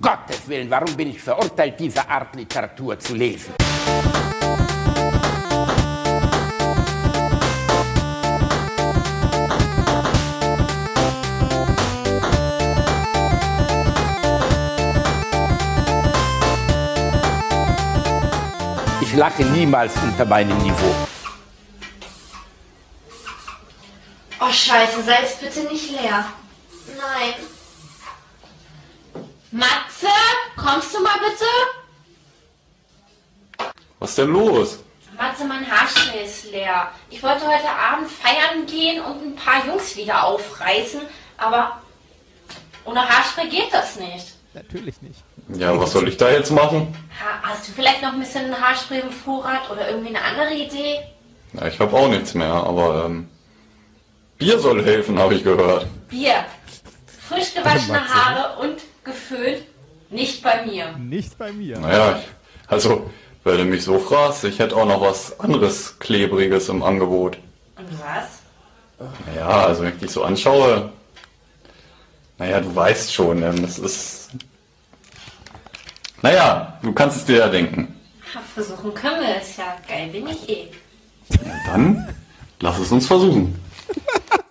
Gottes Willen, warum bin ich verurteilt, diese Art Literatur zu lesen? Ich lache niemals unter meinem Niveau. Oh scheiße, sei es bitte nicht leer. Nein. Matze, kommst du mal bitte? Was ist denn los? Matze, mein Haarspray ist leer. Ich wollte heute Abend feiern gehen und ein paar Jungs wieder aufreißen, aber ohne Haarspray geht das nicht. Natürlich nicht. Ja, was soll ich da jetzt machen? Ha, hast du vielleicht noch ein bisschen Haarspray im Vorrat oder irgendwie eine andere Idee? Ja, ich habe auch nichts mehr, aber ähm, Bier soll helfen, habe ich gehört. Bier. Frisch gewaschene Haare und geföhnt. Nicht bei mir. Nicht bei mir. Naja, also, wenn du mich so fragst, ich hätte auch noch was anderes Klebriges im Angebot. Und was? Naja, also wenn ich dich so anschaue, naja, du weißt schon, ähm, das ist... Naja, du kannst es dir ja denken. Versuchen können wir es ja. Geil bin ich eh. Dann lass es uns versuchen.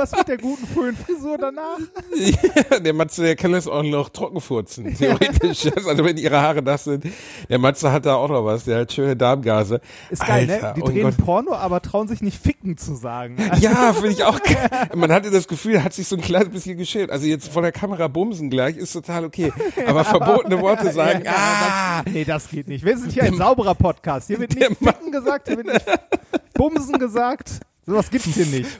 Was mit der guten Föhnfrisur danach? Ja, der Matze, der kann das auch noch trockenfurzen, theoretisch. also wenn ihre Haare nass sind. Der Matze hat da auch noch was, der hat schöne Darmgase. Ist geil, Alter, ne? Die oh drehen Gott. Porno, aber trauen sich nicht ficken zu sagen. Also, Ja, finde ich auch geil. Man hatte das Gefühl, er hat sich so ein kleines bisschen geschämt. Also jetzt vor der Kamera bumsen gleich ist total okay. Aber verbotene Worte sagen, ja, ah, das, nee, das geht nicht. Wir sind hier ein sauberer Podcast. Hier wird nicht ficken gesagt, hier wird nicht bumsen gesagt. Sowas gibt's hier nicht.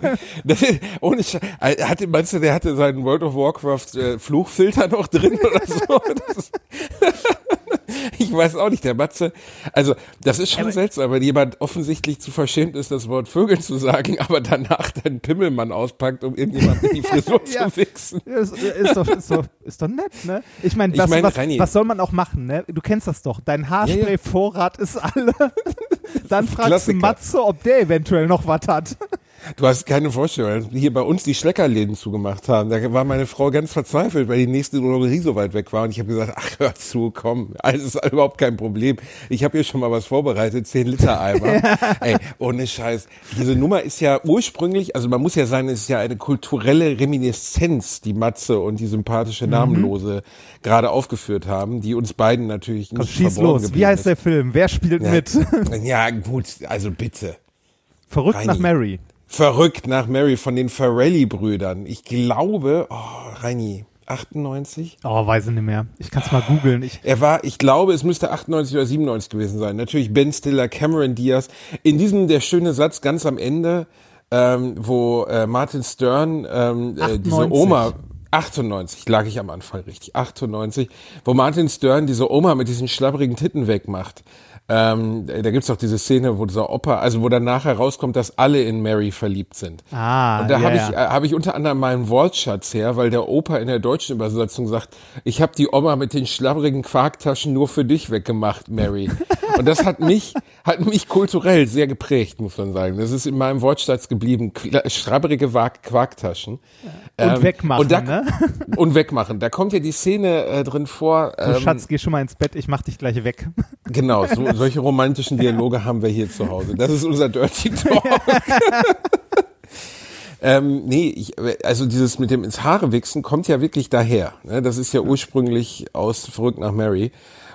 das ist, ohne äh, hatte, meinst du, der hatte seinen World of Warcraft äh, Fluchfilter noch drin oder so? Ich weiß auch nicht, der Matze. Also, das ist schon seltsam, wenn jemand offensichtlich zu verschämt ist, das Wort Vögel zu sagen, aber danach dann Pimmelmann auspackt, um irgendjemand in die Frisur Ja. zu wichsen. Ja, Ist, ist, doch, ist, doch, ist doch nett, ne? Ich meine, Ich was, mein, was, was soll man auch machen, ne? Du kennst das doch. Dein Haarspray-Vorrat ist alle. Dann fragst du Matze, ob der eventuell noch was hat. Du hast keine Vorstellung, als hier bei uns die Schleckerläden zugemacht haben. Da war meine Frau ganz verzweifelt, weil die nächste Drogerie so weit weg war. Und ich habe gesagt, ach hör zu, komm, alles ist überhaupt kein Problem. Ich habe hier schon mal was vorbereitet, 10 Liter Eimer. Ey, ohne Scheiß. Diese Nummer ist ja ursprünglich, also man muss ja sagen, es ist ja eine kulturelle Reminiszenz, die Matze und die sympathische Namenlose gerade aufgeführt haben, die uns beiden natürlich nicht schieß los. Wie heißt ist. der Film? Wer spielt Ja. mit? Ja, gut, also bitte. Verrückt Reini. nach Mary. Verrückt nach Mary von den Farrelly-Brüdern. Ich glaube, oh, Reini, 98? Oh, weiß ich nicht mehr. Ich kann's mal googeln. Ich, Er war, ich glaube, es müsste 98 oder 97 gewesen sein. Natürlich Ben Stiller, Cameron Diaz. In diesem der schöne Satz ganz am Ende, ähm, wo äh, Martin Stern ähm, äh, diese 98. Oma 98 lag ich am Anfang richtig 98, wo Martin Stern diese Oma mit diesen schlabbrigen Titten wegmacht. Ähm, da gibt's doch diese Szene, wo dieser Opa, also wo dann nachher rauskommt, dass alle in Mary verliebt sind. ah, Und da ja, habe ich, äh, hab ich unter anderem meinen Wortschatz her, weil der Opa in der deutschen Übersetzung sagt, ich habe die Oma mit den schlabbrigen Quarktaschen nur für dich weggemacht, Mary. Und das hat mich, hat mich kulturell sehr geprägt, muss man sagen. Das ist in meinem Wortschatz geblieben, schlabbrige Wa- Quarktaschen. Und wegmachen, und da, ne? Und wegmachen. Da kommt ja die Szene äh, drin vor. So, ähm, Schatz, geh schon mal ins Bett, ich mach dich gleich weg. Genau, so, solche romantischen Dialoge haben wir hier zu Hause. Das ist unser Dirty Talk. ähm, nee, ich, also dieses mit dem ins Haare wichsen kommt ja wirklich daher. Ne? Das ist ja ursprünglich aus Verrückt nach Mary.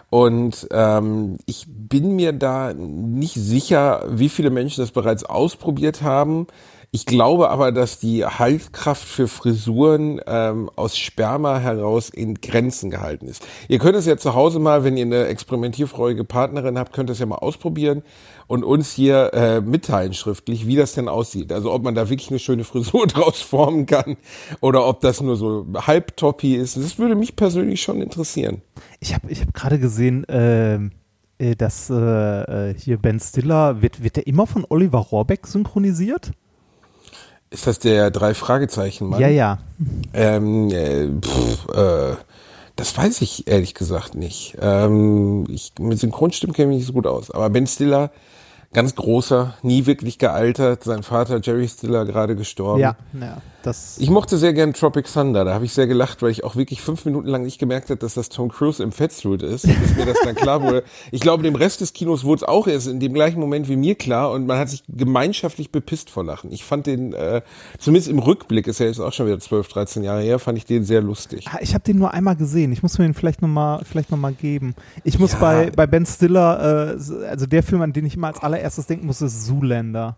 Und ähm, ich bin mir da nicht sicher, wie viele Menschen das bereits ausprobiert haben. Ich glaube aber, dass die Haltkraft für Frisuren ähm, aus Sperma heraus in Grenzen gehalten ist. Ihr könnt es ja zu Hause mal, wenn ihr eine experimentierfreudige Partnerin habt, könnt es ja mal ausprobieren und uns hier äh, mitteilen schriftlich, wie das denn aussieht. Also ob man da wirklich eine schöne Frisur draus formen kann oder ob das nur so halbtoppi ist. Das würde mich persönlich schon interessieren. Ich habe ich hab gerade gesehen, ähm, äh, dass äh, äh, hier Ben Stiller, wird, wird der immer von Oliver Rohrbeck synchronisiert? Ist das der drei Fragezeichen Mann? Ja, ja. Ähm, äh, pff, äh, das weiß ich ehrlich gesagt nicht. Ähm, ich, mit Synchronstimmen kenne ich mich nicht so gut aus. Aber Ben Stiller Ganz großer, nie wirklich gealtert. Sein Vater Jerry Stiller gerade gestorben. Ja, ja, das. Ich mochte sehr gern Tropic Thunder. Da habe ich sehr gelacht, weil ich auch wirklich fünf Minuten lang nicht gemerkt habe, dass das Tom Cruise im Fettsuit ist, bis mir das dann klar wurde. Ich glaube, dem Rest des Kinos wurde es auch erst in dem gleichen Moment wie mir klar und man hat sich gemeinschaftlich bepisst vor Lachen. Ich fand den, äh, zumindest im Rückblick, ist ja jetzt auch schon wieder 12, 13 Jahre her, fand ich den sehr lustig. Ah, Ich habe den nur einmal gesehen. Ich muss mir den vielleicht nochmal vielleicht noch mal geben. Ich muss Ja. bei, bei Ben Stiller, äh, also der Film, an den ich immer als allererstes denken muss, ist Zoolander.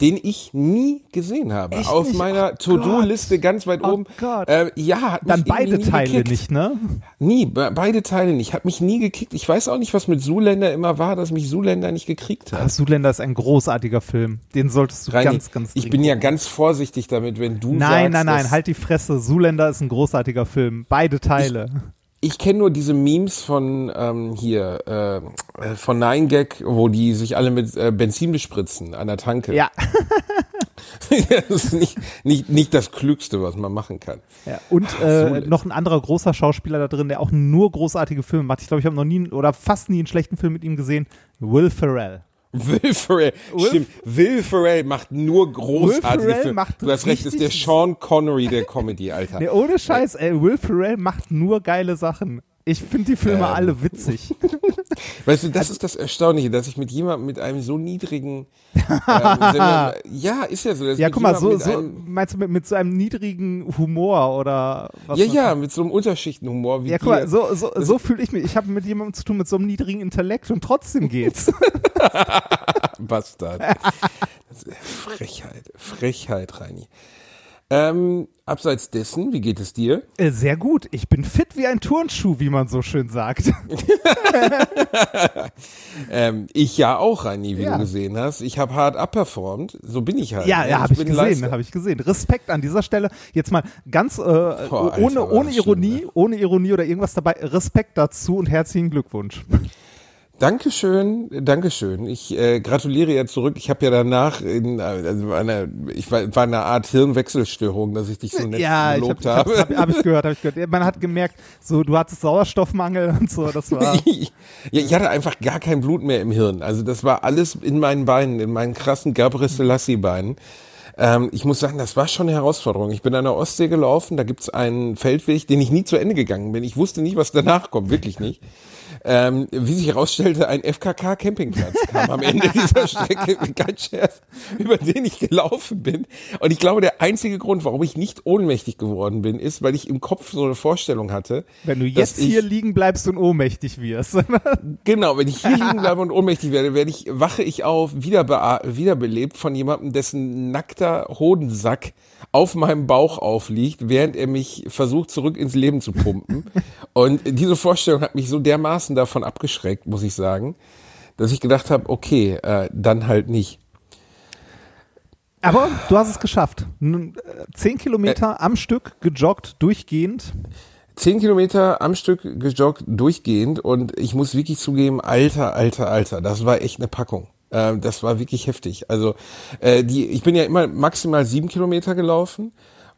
Den ich nie gesehen habe. Echt Auf nicht? meiner Oh To-Do-Liste ganz weit Oh oben. Gott. Äh, ja, hat Dann beide Teile gekickt. nicht, ne? Nie, be beide Teile nicht. Hat mich nie gekickt. Ich weiß auch nicht, was mit Zoolander immer war, dass mich Zoolander nicht gekriegt Ah, hat. Zoolander ist ein großartiger Film. Den solltest du Reini, ganz, ganz ich bin ja ganz vorsichtig damit, wenn du Nein, sagst, nein, nein, dass- halt die Fresse. Zoolander ist ein großartiger Film. Beide Teile. Ich kenne nur diese Memes von ähm, hier, äh, äh, von Nine Gag, wo die sich alle mit äh, Benzin bespritzen an der Tanke. Ja. das ist nicht, nicht, nicht das Klügste, was man machen kann. ja. Und äh, Zoolander. noch ein anderer großer Schauspieler da drin, der auch nur großartige Filme macht. Ich glaube, ich habe noch nie oder fast nie einen schlechten Film mit ihm gesehen. Will Ferrell. Will Ferrell, Will- stimmt, Will Ferrell macht nur großartige Will Ferrell Filme. macht Du hast recht, ist der Sean Connery der Comedy, Alter. Nee, ohne Scheiß, ey, Will Ferrell macht nur geile Sachen. Ich finde die Filme Ähm. alle witzig. Weißt du, das ist das Erstaunliche, dass ich mit jemandem mit einem so niedrigen, ähm, ja, ist ja so. ja, guck mal, so, so meinst du mit, mit so einem niedrigen Humor oder was? ja, ja, mit so einem Unterschichtenhumor wie Ja, guck mal, so, so, so fühle ich mich. Ich habe mit jemandem zu tun mit so einem niedrigen Intellekt und trotzdem geht's. Bastard. Frechheit, Frechheit, Reini. Ähm, abseits dessen, wie geht es dir? Äh, Sehr gut. Ich bin fit wie ein Turnschuh, wie man so schön sagt. Ähm, ich ja auch, Reini, wie Ja. du gesehen hast. Ich habe hart abperformt. So bin ich halt. Ja, ne? ja, habe ich bin gesehen, habe ich gesehen. Respekt an dieser Stelle. Jetzt mal ganz äh, Alter, ohne, Ironie, ne? ohne Ironie oder irgendwas dabei. Respekt dazu und herzlichen Glückwunsch. Dankeschön, Dankeschön. Ich äh, gratuliere ja zurück. Ich habe ja danach in also einer, ich war, war eine Art Hirnwechselstörung, dass ich dich so nett ja, gelobt habe habe. hab, hab ich gehört, habe ich gehört. Man hat gemerkt, so du hattest Sauerstoffmangel und so. Das war ja, ich hatte einfach gar kein Blut mehr im Hirn. Also das war alles in meinen Beinen, in meinen krassen Gabriel Selassie Beinen. Ähm, ich muss sagen, das war schon eine Herausforderung. Ich bin an der Ostsee gelaufen, da gibt's einen Feldweg, den ich nie zu Ende gegangen bin. Ich wusste nicht, was danach kommt, wirklich nicht. Ähm, wie sich herausstellte, ein FKK-Campingplatz kam am Ende dieser Strecke, kein Scherz, über den ich gelaufen bin. Und ich glaube, der einzige Grund, warum ich nicht ohnmächtig geworden bin, ist, weil ich im Kopf so eine Vorstellung hatte. wenn du jetzt ich, hier liegen bleibst und ohnmächtig wirst. Genau, wenn ich hier liegen bleibe und ohnmächtig werde, werde ich, wache ich auf, wiederbe wiederbelebt von jemandem, dessen nackter Hodensack auf meinem Bauch aufliegt, während er mich versucht, zurück ins Leben zu pumpen. Und diese Vorstellung hat mich so dermaßen davon abgeschreckt, muss ich sagen, dass ich gedacht habe, okay, äh, dann halt nicht. Aber du hast es geschafft. Äh, Zehn Kilometer am Stück gejoggt, durchgehend. Zehn Kilometer am Stück gejoggt, durchgehend und ich muss wirklich zugeben, alter, alter, alter, das war echt eine Packung. Ähm, das war wirklich heftig. Also äh, die, ich bin ja immer maximal sieben Kilometer gelaufen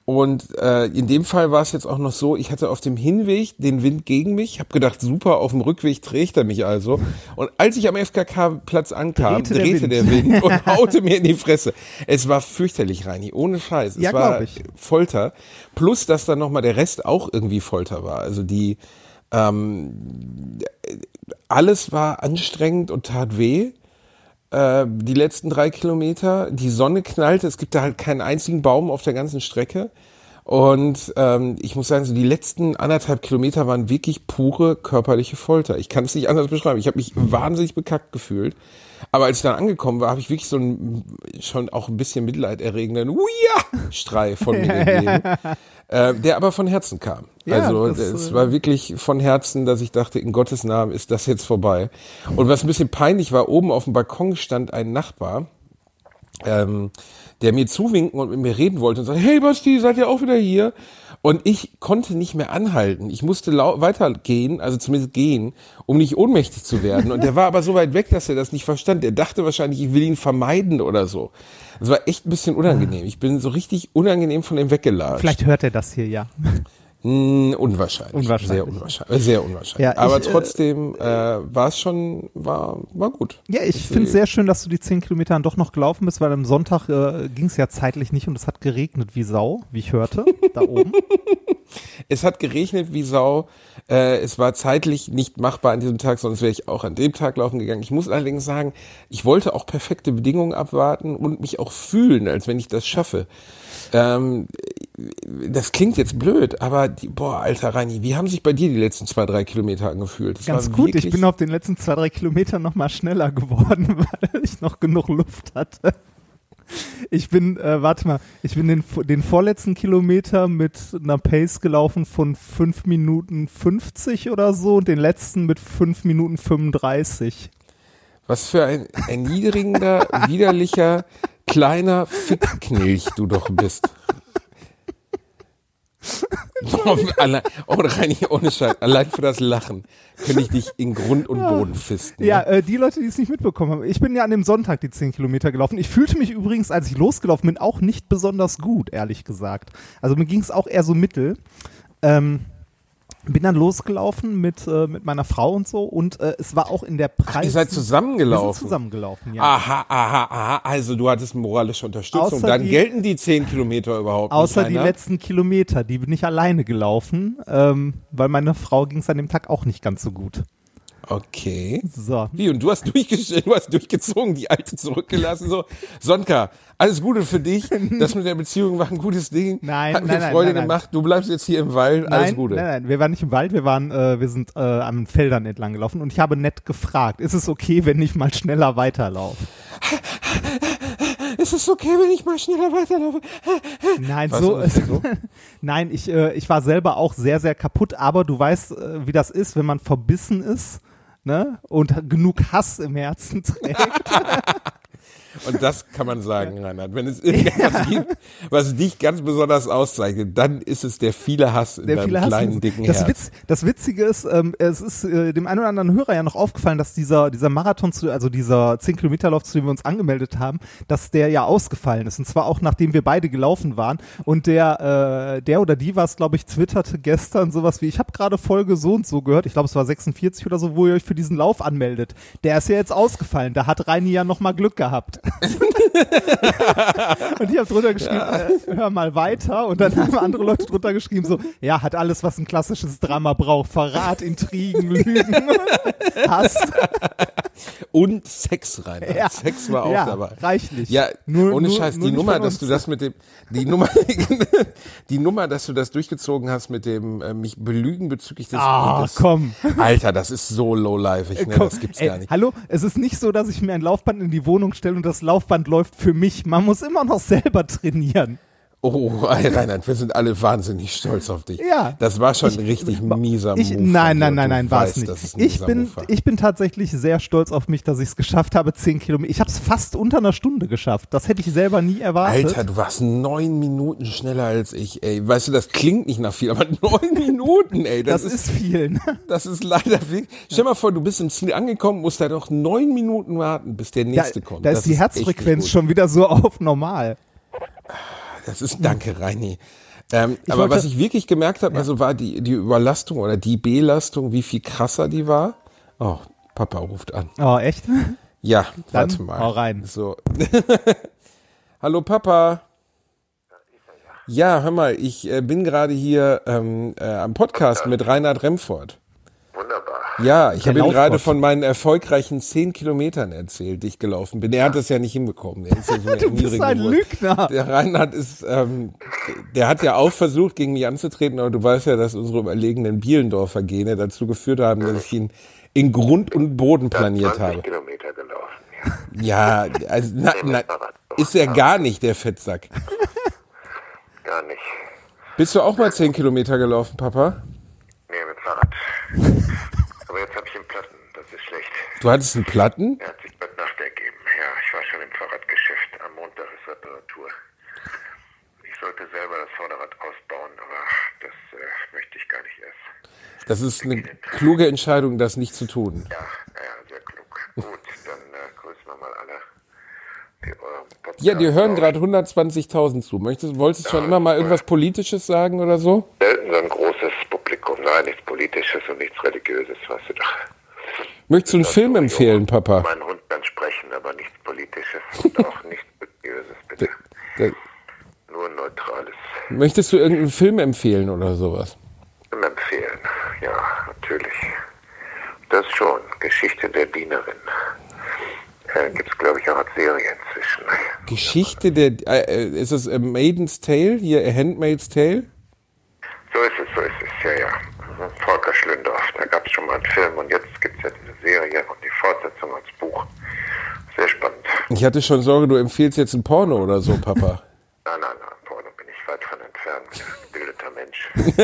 und äh, in dem Fall war es jetzt auch noch so, ich hatte auf dem Hinweg den Wind gegen mich, habe gedacht, super, auf dem Rückweg trägt er mich also. Und als ich am FKK-Platz ankam, Drehte der drehte der Wind. Wind, und haute mir in die Fresse. Es war fürchterlich, Reini, ohne Scheiß. Es Ja, war ich. Folter. Plus, dass dann nochmal der Rest auch irgendwie Folter war. Also die, ähm, alles war anstrengend und tat weh. Äh, die letzten drei Kilometer, die Sonne knallte, es gibt da halt keinen einzigen Baum auf der ganzen Strecke. Und ähm, ich muss sagen, so die letzten anderthalb Kilometer waren wirklich pure körperliche Folter. Ich kann es nicht anders beschreiben. Ich habe mich wahnsinnig bekackt gefühlt. Aber als ich dann angekommen war, habe ich wirklich so einen schon auch ein bisschen mitleiderregenden Uja-Strei von mir gegeben, äh, der aber von Herzen kam. Ja, also das, es äh, war wirklich von Herzen, dass ich dachte, in Gottes Namen ist das jetzt vorbei. Und was ein bisschen peinlich war, oben auf dem Balkon stand ein Nachbar, ähm, der mir zuwinken und mit mir reden wollte und sagte, hey Basti, seid ihr auch wieder hier? Und ich konnte nicht mehr anhalten. Ich musste weitergehen, also zumindest gehen, um nicht ohnmächtig zu werden. Und der war aber so weit weg, dass er das nicht verstand. Er dachte wahrscheinlich, ich will ihn vermeiden oder so. Das war echt ein bisschen unangenehm. Ich bin so richtig unangenehm von ihm weggelatscht. Vielleicht hört er das hier ja. Mm, unwahrscheinlich. Unwahrscheinlich. Sehr unwahrscheinlich. Sehr unwahrscheinlich. Ja, Aber ich, äh, trotzdem äh, war es schon, war, war gut. Ja, ich finde es sehr schön, dass du die 10 Kilometer dann doch noch gelaufen bist, weil am Sonntag äh, ging es ja zeitlich nicht und es hat geregnet wie Sau, wie ich hörte, da oben. Es hat geregnet wie Sau. Äh, es war zeitlich nicht machbar an diesem Tag, sonst wäre ich auch an dem Tag laufen gegangen. Ich muss allerdings sagen, ich wollte auch perfekte Bedingungen abwarten und mich auch fühlen, als wenn ich das schaffe. Ähm, das klingt jetzt blöd, aber die, boah, alter Reini, wie haben sich bei dir die letzten zwei, drei Kilometer angefühlt? Das Ganz gut, ich bin auf den letzten zwei, drei Kilometern noch mal schneller geworden, weil ich noch genug Luft hatte. Ich bin, äh, warte mal, ich bin den, den vorletzten Kilometer mit einer Pace gelaufen von 5 Minuten 50 oder so und den letzten mit 5 Minuten 35. Was für ein erniedrigender, widerlicher, kleiner Fickknilch du doch bist. Boah, allein, oh, Reini, ohne Scheiß, allein für das Lachen könnte ich dich in Grund und Boden fisten. Ja, ne? äh, die Leute, die es nicht mitbekommen haben. Ich bin ja an dem Sonntag die 10 Kilometer gelaufen. Ich fühlte mich übrigens, als ich losgelaufen bin, auch nicht besonders gut, ehrlich gesagt. Also mir ging es auch eher so mittel. Ähm, bin dann losgelaufen mit, äh, mit meiner Frau und so und äh, es war auch in der Preis. Ihr seid Wir sind zusammengelaufen. zusammengelaufen, ja. Aha, aha, aha. Also du hattest moralische Unterstützung. Außer Dann die- gelten die zehn Kilometer überhaupt Außer nicht. die Rainer. letzten Kilometer, die bin ich alleine gelaufen, ähm, weil meine Frau ging es an dem Tag auch nicht ganz so gut. Okay. So. Wie, und du hast, du hast durchgezogen, die alte zurückgelassen, so. Sonka, alles Gute für dich. Das mit der Beziehung war ein gutes Ding. Nein, Hat mir nein, nein, Freude nein, nein. gemacht. Du bleibst jetzt hier im Wald. Alles Nein, Gute. nein, nein, wir waren nicht im Wald, wir waren, äh, wir sind äh, an Feldern entlang gelaufen und ich habe nett gefragt, ist es okay, wenn ich mal schneller weiterlaufe? Ist es okay, wenn ich mal schneller weiterlaufe? Nein, Was, so, so? nein, ich, äh, ich war selber auch sehr, sehr kaputt, aber du weißt, äh, wie das ist, wenn man verbissen ist, ne, und genug Hass im Herzen trägt. Und das kann man sagen, Reinhard. Wenn es irgendetwas gibt, was dich ganz besonders auszeichnet, dann ist es der viele Hass in Der deinem viele Hass kleinen, ist- dicken das, Herz. Witz, das Witzige ist, ähm, es ist äh, dem einen oder anderen Hörer ja noch aufgefallen, dass dieser, dieser Marathon, zu, also dieser 10-Kilometer-Lauf, zu dem wir uns angemeldet haben, dass der ja ausgefallen ist. Und zwar auch nachdem wir beide gelaufen waren. Und der, äh, der oder die war es, glaube ich, twitterte gestern sowas wie, ich habe gerade Folge so und so gehört, ich glaube es war 46 oder so, wo ihr euch für diesen Lauf anmeldet. Der ist ja jetzt ausgefallen. Da hat Reini ja noch mal Glück gehabt. Und ich habe drunter geschrieben, äh, hör mal weiter. Und dann haben andere Leute drunter geschrieben, so, ja, hat alles, was ein klassisches Drama braucht. Verrat, Intrigen, Lügen, Hass. Und Sex, Reinhard. Ja. Sex war auch ja, dabei. reichlich. Ja, Nur- ohne nur- Scheiß, nur die Nummer, dass du das mit dem, die Nummer, die Nummer, dass du das durchgezogen hast mit dem äh, mich belügen bezüglich des, Ah, des komm. Alter, das ist so low-lifeig, ne? Komm, das gibt's ey, gar nicht. Hallo, es ist nicht so, dass ich mir ein Laufband in die Wohnung stelle und das Laufband läuft für mich. Man muss immer noch selber trainieren. Oh, Reinhard, wir sind alle wahnsinnig stolz auf dich. Ja. Das war schon ein richtig mieser Ich, Move. nein, nein, nein, nein, war es nicht. Ich bin, ich bin tatsächlich sehr stolz auf mich, dass ich es geschafft habe, 10 Kilometer. Ich habe es fast unter einer Stunde geschafft. Das hätte ich selber nie erwartet. Alter, du warst neun Minuten schneller als ich, ey. Weißt du, das klingt nicht nach viel, aber neun Minuten, ey. das, Das, ist viel. Ne? Das ist leider wirklich. Stell mal vor, du bist im Ziel angekommen, musst da noch neun Minuten warten, bis der Da, nächste kommt. da Das ist die echt Herzfrequenz schon wieder so auf normal. Das ist, danke, Reini. Ähm, aber wollte- was ich wirklich gemerkt habe, also war die, die Überlastung oder die Belastung, wie viel krasser die war. Oh, Papa ruft an. Oh, echt? Ja, Dann warte mal. hau rein. So. Hallo Papa. Ja, hör mal, ich äh, bin gerade hier ähm, äh, am Podcast mit Reinhard Remford. Wunderbar. Ja, ich habe ihm gerade von meinen erfolgreichen zehn Kilometern erzählt, die ich gelaufen bin. Er hat das ja nicht hinbekommen. Der ist ja so Du bist ein Wurst. Lügner. Der Reinhard ist, ähm, der hat ja auch versucht, gegen mich anzutreten, aber du weißt ja, dass unsere überlegenen Bielendorfer Gene dazu geführt haben, dass ich ihn in Grund und Boden planiert 20 habe. Kilometer gelaufen. Ja. Ja, also na, na, ist er gar nicht, der Fettsack. Gar nicht. Bist du auch mal zehn Kilometer gelaufen, Papa? Nee, mit Fahrrad. Aber jetzt habe ich einen Platten. Das ist schlecht. Du hattest einen Platten? Er hat sich bald Nacht ergeben. Ja, ich war schon im Fahrradgeschäft. Am Montag ist Reparatur. Ich sollte selber das Vorderrad ausbauen, aber das äh, möchte ich gar nicht erst. Das ist eine kluge Entscheidung, das nicht zu tun. Ja, ja, sehr klug. Gut, dann äh, grüßen wir mal alle. Die Podcast Ja, dir hören gerade 120.000 zu. Möchtest, wolltest du schon immer mal irgendwas Politisches sagen oder so? Großes Nein, nichts Politisches und nichts Religiöses, weißt du doch. Möchtest du einen Film so empfehlen. Papa? Mein Hund kann sprechen, aber nichts Politisches und auch nichts Religiöses, bitte. Da- Nur Neutrales. Möchtest du irgendeinen Film empfehlen oder sowas? Film empfehlen. Ja, natürlich. Das schon. Geschichte der Dienerin. Äh, Gibt es, glaube ich, auch als Serie inzwischen. Geschichte der, äh, äh, ist es A Maiden's Tale, hier A Handmaid's Tale? So ist es, so ist es, ja, ja. Volker Schlündorf, da gab es schon mal einen Film und jetzt gibt es ja diese Serie und die Fortsetzung als Buch. Sehr spannend. Ich hatte schon Sorge, du empfiehlst jetzt ein Porno oder so, Papa. Nein, nein, nein, Porno bin ich weit von entfernt. Gebildeter Mensch. ich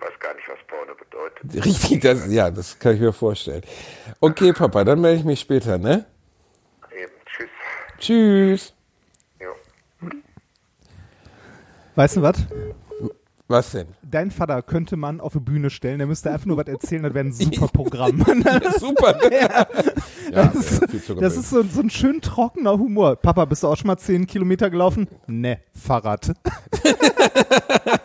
weiß gar nicht, was Porno bedeutet. Richtig, das, ja, das kann ich mir vorstellen. Okay, Papa, dann melde ich mich später, ne? Eben, tschüss. Tschüss. Jo. Weißt du was? Was denn? Dein Vater könnte man auf die Bühne stellen, der müsste einfach nur was erzählen, das wäre ein super Programm. Super. ja, das zu das ist so, so ein schön trockener Humor. Papa, bist du auch schon mal 10 Kilometer gelaufen? Ne, Fahrrad.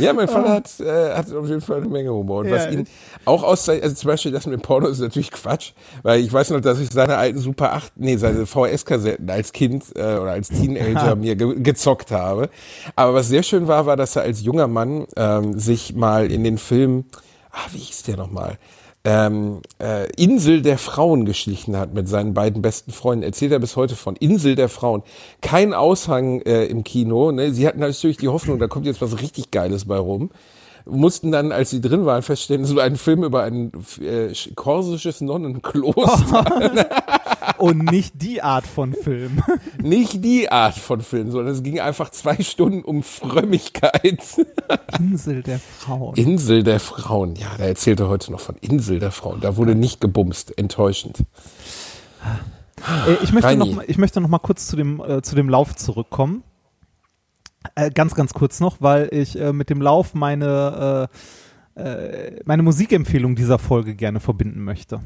Ja, mein Vater hat, äh, hat auf jeden Fall eine Menge Humor. Und Ja. was ihn auch auszeichnet, also zum Beispiel das mit dem Porno ist natürlich Quatsch, weil ich weiß noch, dass ich seine alten Super 8, nee, seine VHS-Kassetten als Kind äh, oder als Teenager mir ge gezockt habe. Aber was sehr schön war, war, dass er als junger Mann ähm, sich mal in den Film, ah, wie hieß der nochmal? Ähm, äh, Insel der Frauen geschlichen hat mit seinen beiden besten Freunden. Erzählt er bis heute von Insel der Frauen. Kein Aushang äh, im Kino. Ne? Sie hatten natürlich die Hoffnung, da kommt jetzt was richtig Geiles bei rum. Mussten dann, als sie drin waren, feststellen, so ein Film über ein äh, korsisches Nonnenkloster. Und nicht die Art von Film. Nicht die Art von Film, sondern es ging einfach zwei Stunden um Frömmigkeit. Insel der Frauen. Insel der Frauen. Ja, da erzählt er heute noch von Insel der Frauen. Da wurde nicht gebumst. Enttäuschend. Äh, ich, möchte noch, ich möchte noch mal kurz zu dem, äh, zu dem Lauf zurückkommen. Äh, ganz, ganz kurz noch, weil ich äh, mit dem Lauf meine, äh, äh, meine Musikempfehlung dieser Folge gerne verbinden möchte.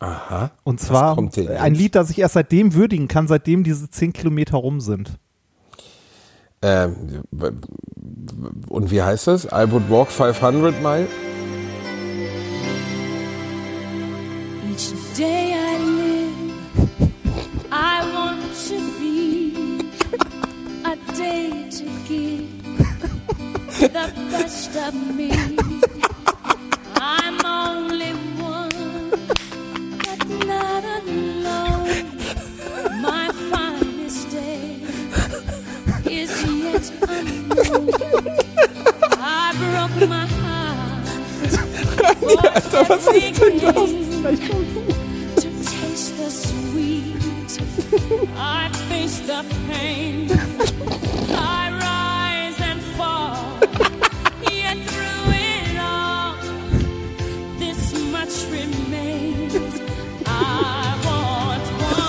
Aha. Und zwar ein jetzt? Lied, das ich erst seitdem würdigen kann, seitdem diese 10 Kilometer rum sind. Ähm, und wie heißt das? I would walk 500 mile? Each day I live, I want to be a day to give the best of me. I'm only Alter, was ist denn das? To taste the sweet, I face the pain. I rise and fall, yet through it all, this much remains.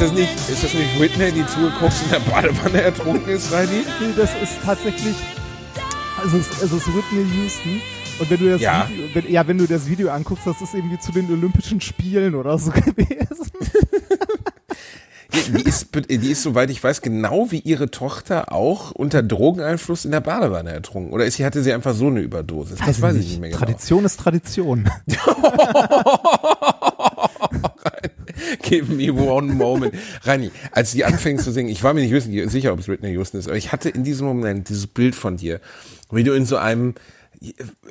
Ist das nicht, ist das nicht Whitney, die zugeguckt in der Badewanne ertrunken ist, Reini? Nee, das ist tatsächlich, also es, es ist Whitney Houston. Und wenn du das Ja. Video, wenn, ja, wenn du das Video anguckst, das ist irgendwie zu den Olympischen Spielen oder so gewesen. Die, die, ist, die ist, soweit ich weiß, genau wie ihre Tochter auch unter Drogeneinfluss in der Badewanne ertrunken. Oder ist sie, hatte sie einfach so eine Überdosis? Das weiß ich nicht mehr genau. Tradition ist Tradition. Give me one moment. Reini, als sie anfing zu singen, ich war mir nicht sicher, ob es Whitney Houston ist, aber ich hatte in diesem Moment dieses Bild von dir, wie du in so einem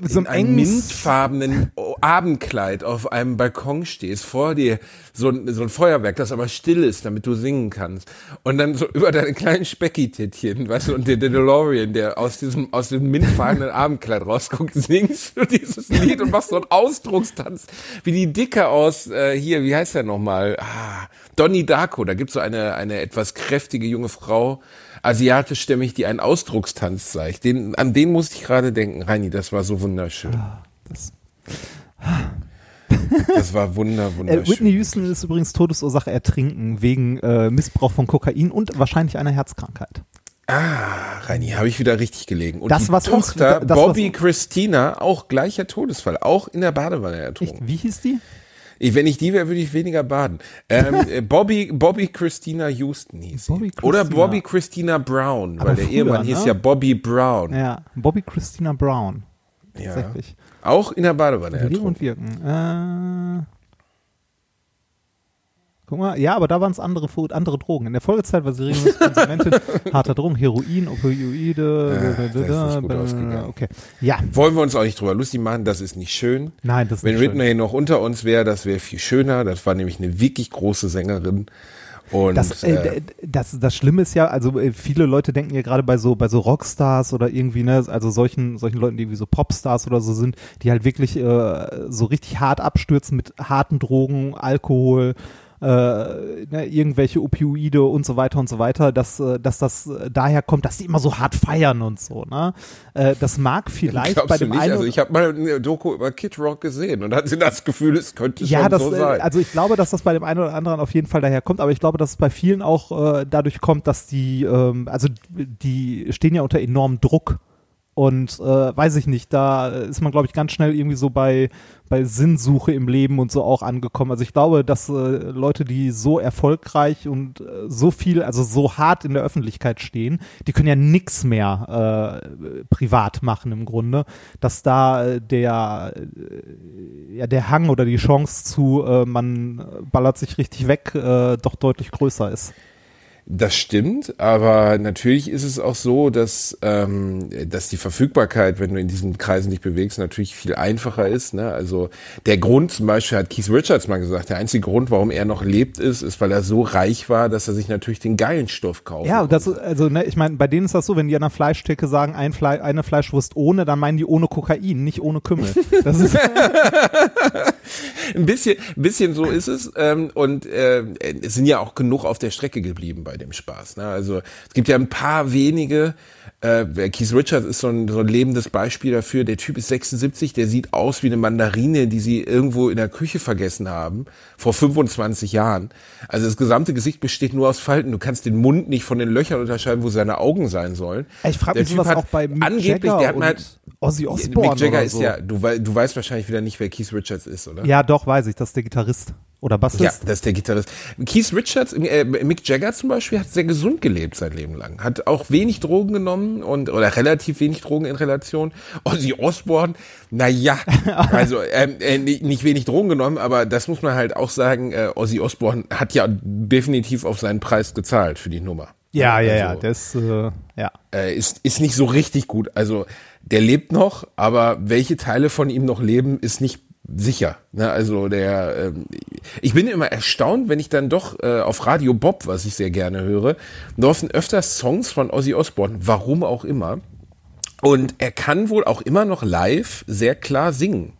so in einem einem mintfarbenen Abendkleid auf einem Balkon stehst, vor dir so ein, so ein Feuerwerk, das aber still ist, damit du singen kannst. Und dann so über deine kleinen Specki-Tittchen, weißt du, und der, der DeLorean, der aus diesem, aus dem mintfarbenen Abendkleid rausguckt, singst du dieses Lied und machst so einen Ausdruckstanz, wie die Dicke aus, äh, hier, wie heißt der nochmal? Ah, Donnie Darko, da gibt's so eine, eine etwas kräftige junge Frau, asiatischstämmig, die einen Ausdruckstanz zeigt. Den, an den musste ich gerade denken, Reini, das war so wunderschön. Das, Das war wunder, äh, wunderschön. Whitney Houston ist übrigens Todesursache Ertrinken wegen äh, Missbrauch von Kokain und wahrscheinlich einer Herzkrankheit. Ah, Reini, habe ich wieder richtig gelegen. Und Das, die was uns- Tochter das, Bobby Christina, auch gleicher Todesfall, auch in der Badewanne Echt? ertrunken. Wie hieß die? Ich, wenn ich die wäre, würde ich weniger baden. Ähm, äh, Bobby, Bobby Christina Houston hieß sie. Bobby Oder Christina. Bobby Christina Brown, Aber weil der früher, Ehemann hieß ne? ja Bobby Brown. Ja, Bobby Christina Brown. Ja. Tatsächlich. Auch in der Badewanne Leben und Wirken. Äh, guck mal, ja, aber da waren es andere, andere Drogen. In der Folgezeit war sie regelmäßig Konsumentin harter Drogen, Heroin, Opioide. Ja, gut ausgegangen. okay. Ja, Wollen wir uns auch nicht drüber lustig machen, das ist nicht schön. nein, das ist Wenn nicht schön. Whitney noch unter uns wäre, das wäre viel schöner. Das war nämlich eine wirklich große Sängerin. Und Das, äh, äh, das, das Schlimme ist ja, also äh, viele Leute denken ja gerade bei so bei so Rockstars oder irgendwie, ne, also solchen solchen Leuten, die wie so Popstars oder so sind, die halt wirklich äh, so richtig hart abstürzen mit harten Drogen, Alkohol, äh, ne, irgendwelche Opioide und so weiter und so weiter, dass, äh, dass das äh, daher kommt, dass die immer so hart feiern und so, ne? Äh, das mag vielleicht glaubst bei dem einen Also ich habe mal eine Doku über Kid Rock gesehen und hatte das Gefühl, es könnte ja, schon das, so äh, sein. also ich glaube, dass das bei dem einen oder anderen auf jeden Fall daher kommt, aber ich glaube, dass es bei vielen auch äh, dadurch kommt, dass die, ähm, also die stehen ja unter enormem Druck und äh, weiß ich nicht, da ist man, glaube ich, ganz schnell irgendwie so bei, bei Sinnsuche im Leben und so auch angekommen. Also ich glaube, dass äh, Leute, die so erfolgreich und äh, so viel, also so hart in der Öffentlichkeit stehen, die können ja nix mehr äh, privat machen im Grunde, dass da äh, der ja, der Hang oder die Chance zu, äh, man ballert sich richtig weg, äh, doch deutlich größer ist. Das stimmt, aber natürlich ist es auch so, dass, ähm, dass die Verfügbarkeit, wenn du in diesen Kreisen dich bewegst, natürlich viel einfacher ist. Ne? Also der Grund zum Beispiel hat Keith Richards mal gesagt, der einzige Grund, warum er noch lebt, ist, ist, weil er so reich war, dass er sich natürlich den geilen Stoff kauft. Ja, das, also, ne, ich meine, bei denen ist das so, wenn die an der Fleischtheke sagen, ein Fle eine Fleischwurst ohne, dann meinen die ohne Kokain, nicht ohne Kümmel. Das ist, Ein bisschen, ein bisschen so ist es. Ähm, und äh, es sind ja auch genug auf der Strecke geblieben bei dem Spaß. Ne? Also es gibt ja ein paar wenige. Äh, Keith Richards ist so ein, so ein lebendes Beispiel dafür. Der Typ ist 76, der sieht aus wie eine Mandarine, die sie irgendwo in der Küche vergessen haben, vor 25 Jahren. Also das gesamte Gesicht besteht nur aus Falten. Du kannst den Mund nicht von den Löchern unterscheiden, wo seine Augen sein sollen. ich frage mich Typ sowas hat auch bei Mick angeblich, Jagger der hat und mal, Ozzy Osbourne Mick Jagger oder ist so. ja, du, du weißt wahrscheinlich wieder nicht, wer Keith Richards ist, oder? Ja, doch, weiß ich, das ist der Gitarrist. Oder Bassist. Ja, das ist der Gitarrist. Keith Richards, äh, Mick Jagger zum Beispiel, hat sehr gesund gelebt sein Leben lang. Hat auch wenig Drogen genommen und oder relativ wenig Drogen in Relation. Ozzy Osbourne, na ja, also ähm, äh, nicht, wenig Drogen genommen, aber das muss man halt auch sagen. Äh, Ozzy Osbourne hat ja definitiv auf seinen Preis gezahlt für die Nummer. ja, ja, ja, Also, das, äh, ja. äh, ist, ist nicht so richtig gut. Also der lebt noch, aber welche Teile von ihm noch leben, ist nicht sicher. Ne? Also der, ähm, ich bin immer erstaunt, wenn ich dann doch äh, auf Radio Bob, was ich sehr gerne höre, laufen öfter Songs von Ozzy Osbourne, warum auch immer. Und er kann wohl auch immer noch live sehr klar singen.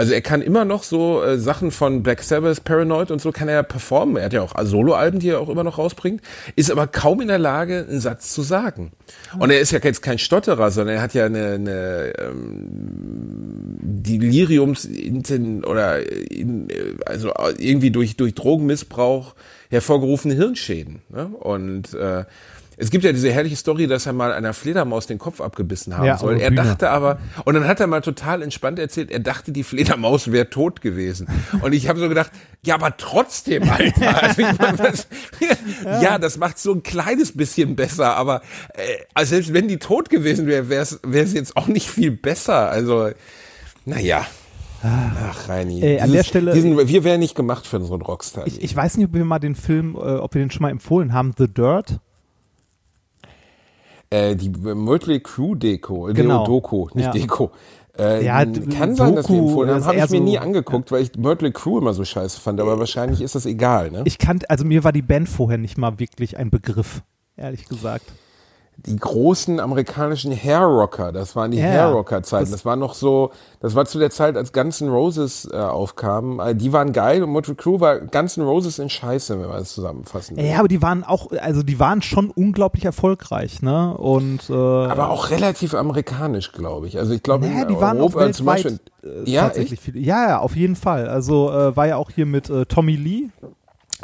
Also er kann immer noch so äh, Sachen von Black Sabbath, Paranoid und so kann er performen. Er hat ja auch Soloalben, die er auch immer noch rausbringt, ist aber kaum in der Lage, einen Satz zu sagen. Und er ist ja jetzt kein Stotterer, sondern er hat ja eine, eine ähm, Deliriums oder in, äh, also irgendwie durch durch Drogenmissbrauch hervorgerufene Hirnschäden. Ne? Und äh, es gibt ja diese herrliche Story, dass er mal einer Fledermaus den Kopf abgebissen haben Ja, soll. Er Bühne. dachte aber, und dann hat er mal total entspannt erzählt, er dachte, die Fledermaus wäre tot gewesen. Und ich habe so gedacht, ja, aber trotzdem, Alter. Also ich mein, was, ja. das macht so ein kleines bisschen besser, aber äh, also selbst wenn die tot gewesen wäre, wäre es jetzt auch nicht viel besser. Also, naja. Ach, Reini. Äh, an der Stelle- diesen, wir wären nicht gemacht für einen Rockstar. Ich, ich weiß nicht, ob wir mal den Film, äh, ob wir den schon mal empfohlen haben, The Dirt. Äh, die Mötley Crew Deko, äh, Genau. Doku, nicht Ja. Deko. Äh, Ja, kann sein, dass wir Doku empfohlen haben. Habe ich mir so- nie angeguckt, weil ich Mötley Crew immer so scheiße fand. Aber wahrscheinlich ist das egal, ne? Ich kannte, also mir war die Band vorher nicht mal wirklich ein Begriff, ehrlich gesagt. Die großen amerikanischen Hair-Rocker, das waren die Ja, Hair-Rocker-Zeiten. das- Das, war noch so, das war zu der Zeit, als Guns N' Roses äh, aufkamen. Äh, die waren geil und Motley Crue war Guns N' Roses in Scheiße, wenn man es zusammenfassen will. Ja, aber die waren auch, also die waren schon unglaublich erfolgreich, ne? Und äh, Aber auch relativ amerikanisch, glaube ich. Also ich glaube, naja, die waren auch Europa zum weltweit Beispiel. äh, ja, tatsächlich viele. Ja, ja, auf jeden Fall. Also äh, war ja auch hier mit äh, Tommy Lee.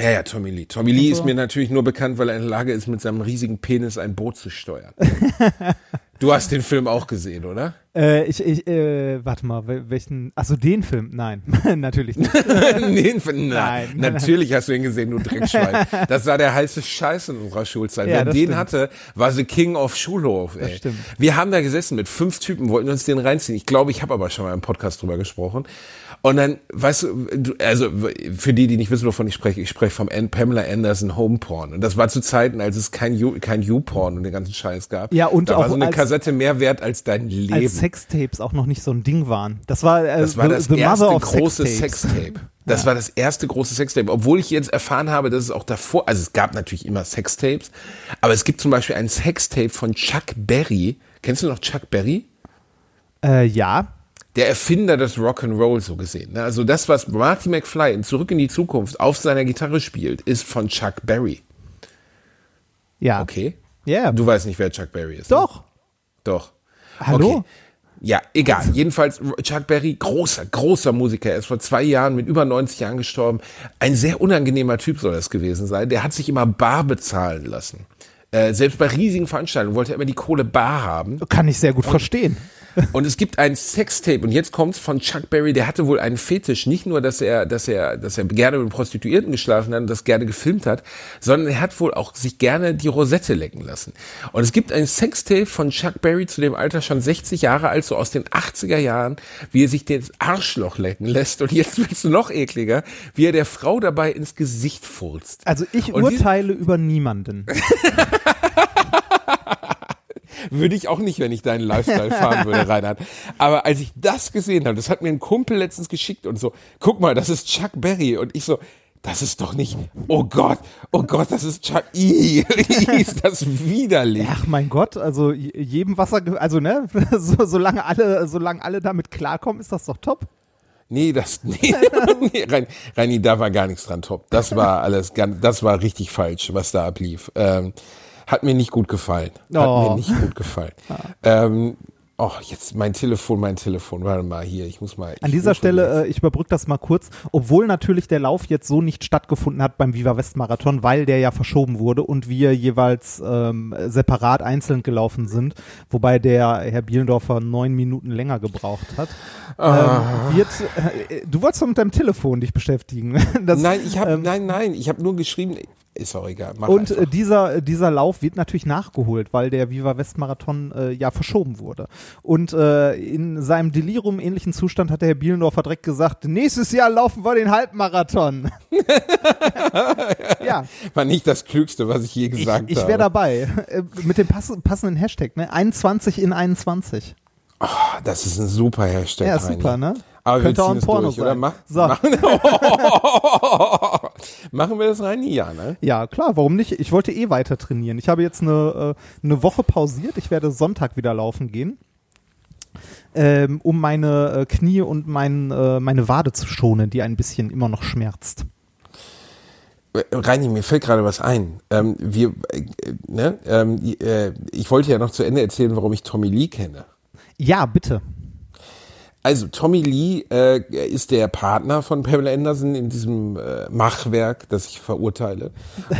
Ja, ja, Tommy Lee. Tommy Lee so. ist mir natürlich nur bekannt, weil er in der Lage ist, mit seinem riesigen Penis ein Boot zu steuern. du hast den Film auch gesehen, oder? Äh, ich, ich, äh, warte mal, wel- welchen, achso, den Film? Nein, natürlich nicht. den Film, na, Nein. Natürlich hast du ihn gesehen, du Dreckschwein. Das war der heiße Scheiß in unserer Schulzeit. Ja, Wer das den stimmt. hatte, war the King of Schulhof. Ey. stimmt. Wir haben da gesessen mit fünf Typen, wollten uns den reinziehen. Ich glaube, ich habe aber schon mal im Podcast drüber gesprochen. Und dann, weißt du, also für die, die nicht wissen, wovon ich spreche, ich spreche vom Pamela Anderson Home Porn. Und das war zu Zeiten, als es kein You- kein You-Porn und den ganzen Scheiß gab. Ja, und da war auch so eine als- Kassette mehr wert als dein Leben. Als Sextapes auch noch nicht so ein Ding waren. Das war, äh, Das war the, das the erste Mother of große. Sextape. Das war das erste große Sextape. Obwohl ich jetzt erfahren habe, dass es auch davor, also es gab natürlich immer Sextapes, aber es gibt zum Beispiel ein Sextape von Chuck Berry. Kennst du noch Chuck Berry? Äh, ja. Der Erfinder des Rock'n'Roll so gesehen. ne? Also das, was Marty McFly in Zurück in die Zukunft auf seiner Gitarre spielt, ist von Chuck Berry. Ja. Okay? Ja. Du weißt nicht, wer Chuck Berry ist. ne? Doch. Doch. Hallo? Okay. Ja, egal. Jedenfalls Chuck Berry, großer, großer Musiker. Er ist vor zwei Jahren mit über 90 Jahren gestorben. Ein sehr unangenehmer Typ soll das gewesen sein. Der hat sich immer bar bezahlen lassen. Äh, selbst bei riesigen Veranstaltungen wollte er immer die Kohle bar haben. Kann ich sehr gut verstehen. Und es gibt ein Sextape und jetzt kommt's von Chuck Berry, der hatte wohl einen Fetisch, nicht nur, dass er, dass er, dass er gerne mit Prostituierten geschlafen hat und das gerne gefilmt hat, sondern er hat wohl auch sich gerne die Rosette lecken lassen. Und es gibt ein Sextape von Chuck Berry zu dem Alter schon 60 Jahre alt, so aus den 80er Jahren, wie er sich das Arschloch lecken lässt und jetzt wird's noch ekliger, wie er der Frau dabei ins Gesicht furzt. Also ich Und urteile über niemanden. Würde ich auch nicht, wenn ich deinen Lifestyle fahren würde, Reinhard. Aber als ich das gesehen habe, das hat mir ein Kumpel letztens geschickt und so, guck mal, das ist Chuck Berry. Und ich so, das ist doch nicht, oh Gott, oh Gott, das ist Chuck, Ih, ist das widerlich. Ach mein Gott, also jedem Wasser, also ne, so, solange alle, solange alle damit klarkommen, ist das doch top. Nee, das, nee, nee Rein, Reini, da war gar nichts dran top. Das war alles, ganz, das war richtig falsch, was da ablief. Ähm, hat mir nicht gut gefallen. Hat Oh. mir nicht gut gefallen. Ähm, oh, jetzt mein Telefon, mein Telefon. Warte mal hier, ich muss mal. An ich dieser rufe Stelle, äh, ich überbrücke das mal kurz, obwohl natürlich der Lauf jetzt so nicht stattgefunden hat beim Viva West Marathon, weil der ja verschoben wurde und wir jeweils ähm, separat einzeln gelaufen sind, wobei der Herr Bielendorfer neun Minuten länger gebraucht hat. Ah. Ähm, wird, äh, du wolltest doch mit deinem Telefon dich beschäftigen. Das, Nein, ich habe ähm, nein, nein, ich habe nur geschrieben. Ist auch egal. Mach Und einfach. äh, dieser, dieser Lauf wird natürlich nachgeholt, weil der Viva West Marathon äh, ja verschoben wurde. Und äh, in seinem Delirium ähnlichen Zustand hat der Herr Bielendorfer direkt gesagt, nächstes Jahr laufen wir den Halbmarathon. ja, war nicht das Klügste, was ich je ich, gesagt ich habe. wäre dabei. Äh, mit dem pass passenden Hashtag, ne? 21 in 21. Ah, Das ist ein super Hashtag. Ja, super, ne? Aber Könnte auch ein Porno durch, sein. Mach, So. machen, machen wir das rein? Ja, ne? Ja, klar, warum nicht? Ich wollte eh weiter trainieren. Ich habe jetzt eine, äh, eine Woche pausiert. Ich werde Sonntag wieder laufen gehen. Ähm, um meine äh, Knie und mein, äh, meine Wade zu schonen, die ein bisschen immer noch schmerzt. Reini, mir fällt gerade was ein. Ähm, wir, äh, ne? ähm, äh, ich wollte ja noch zu Ende erzählen, warum ich Tommy Lee kenne. Ja, bitte. Also Tommy Lee äh, ist der Partner von Pamela Anderson in diesem äh, Machwerk, das ich verurteile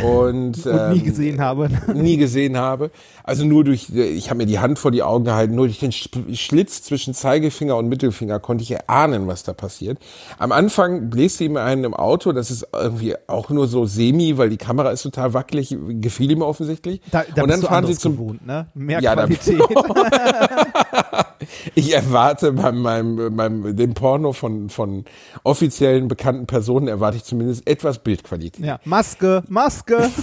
und, Und nie ähm, gesehen habe. nie gesehen habe. Also nur durch, ich habe mir die Hand vor die Augen gehalten, nur durch den Sch- Schlitz zwischen Zeigefinger und Mittelfinger konnte ich erahnen, was da passiert. Am Anfang bläst ihm einen im Auto, das ist irgendwie auch nur so semi, weil die Kamera ist total wackelig, gefiel ihm offensichtlich. Da, da und dann fahren sie zum gewohnt, ne? Mehr Ja, da- Qualität. Ich erwarte bei meinem, meinem dem Porno von, von offiziellen bekannten Personen erwarte ich zumindest etwas Bildqualität. ja, Maske, Maske.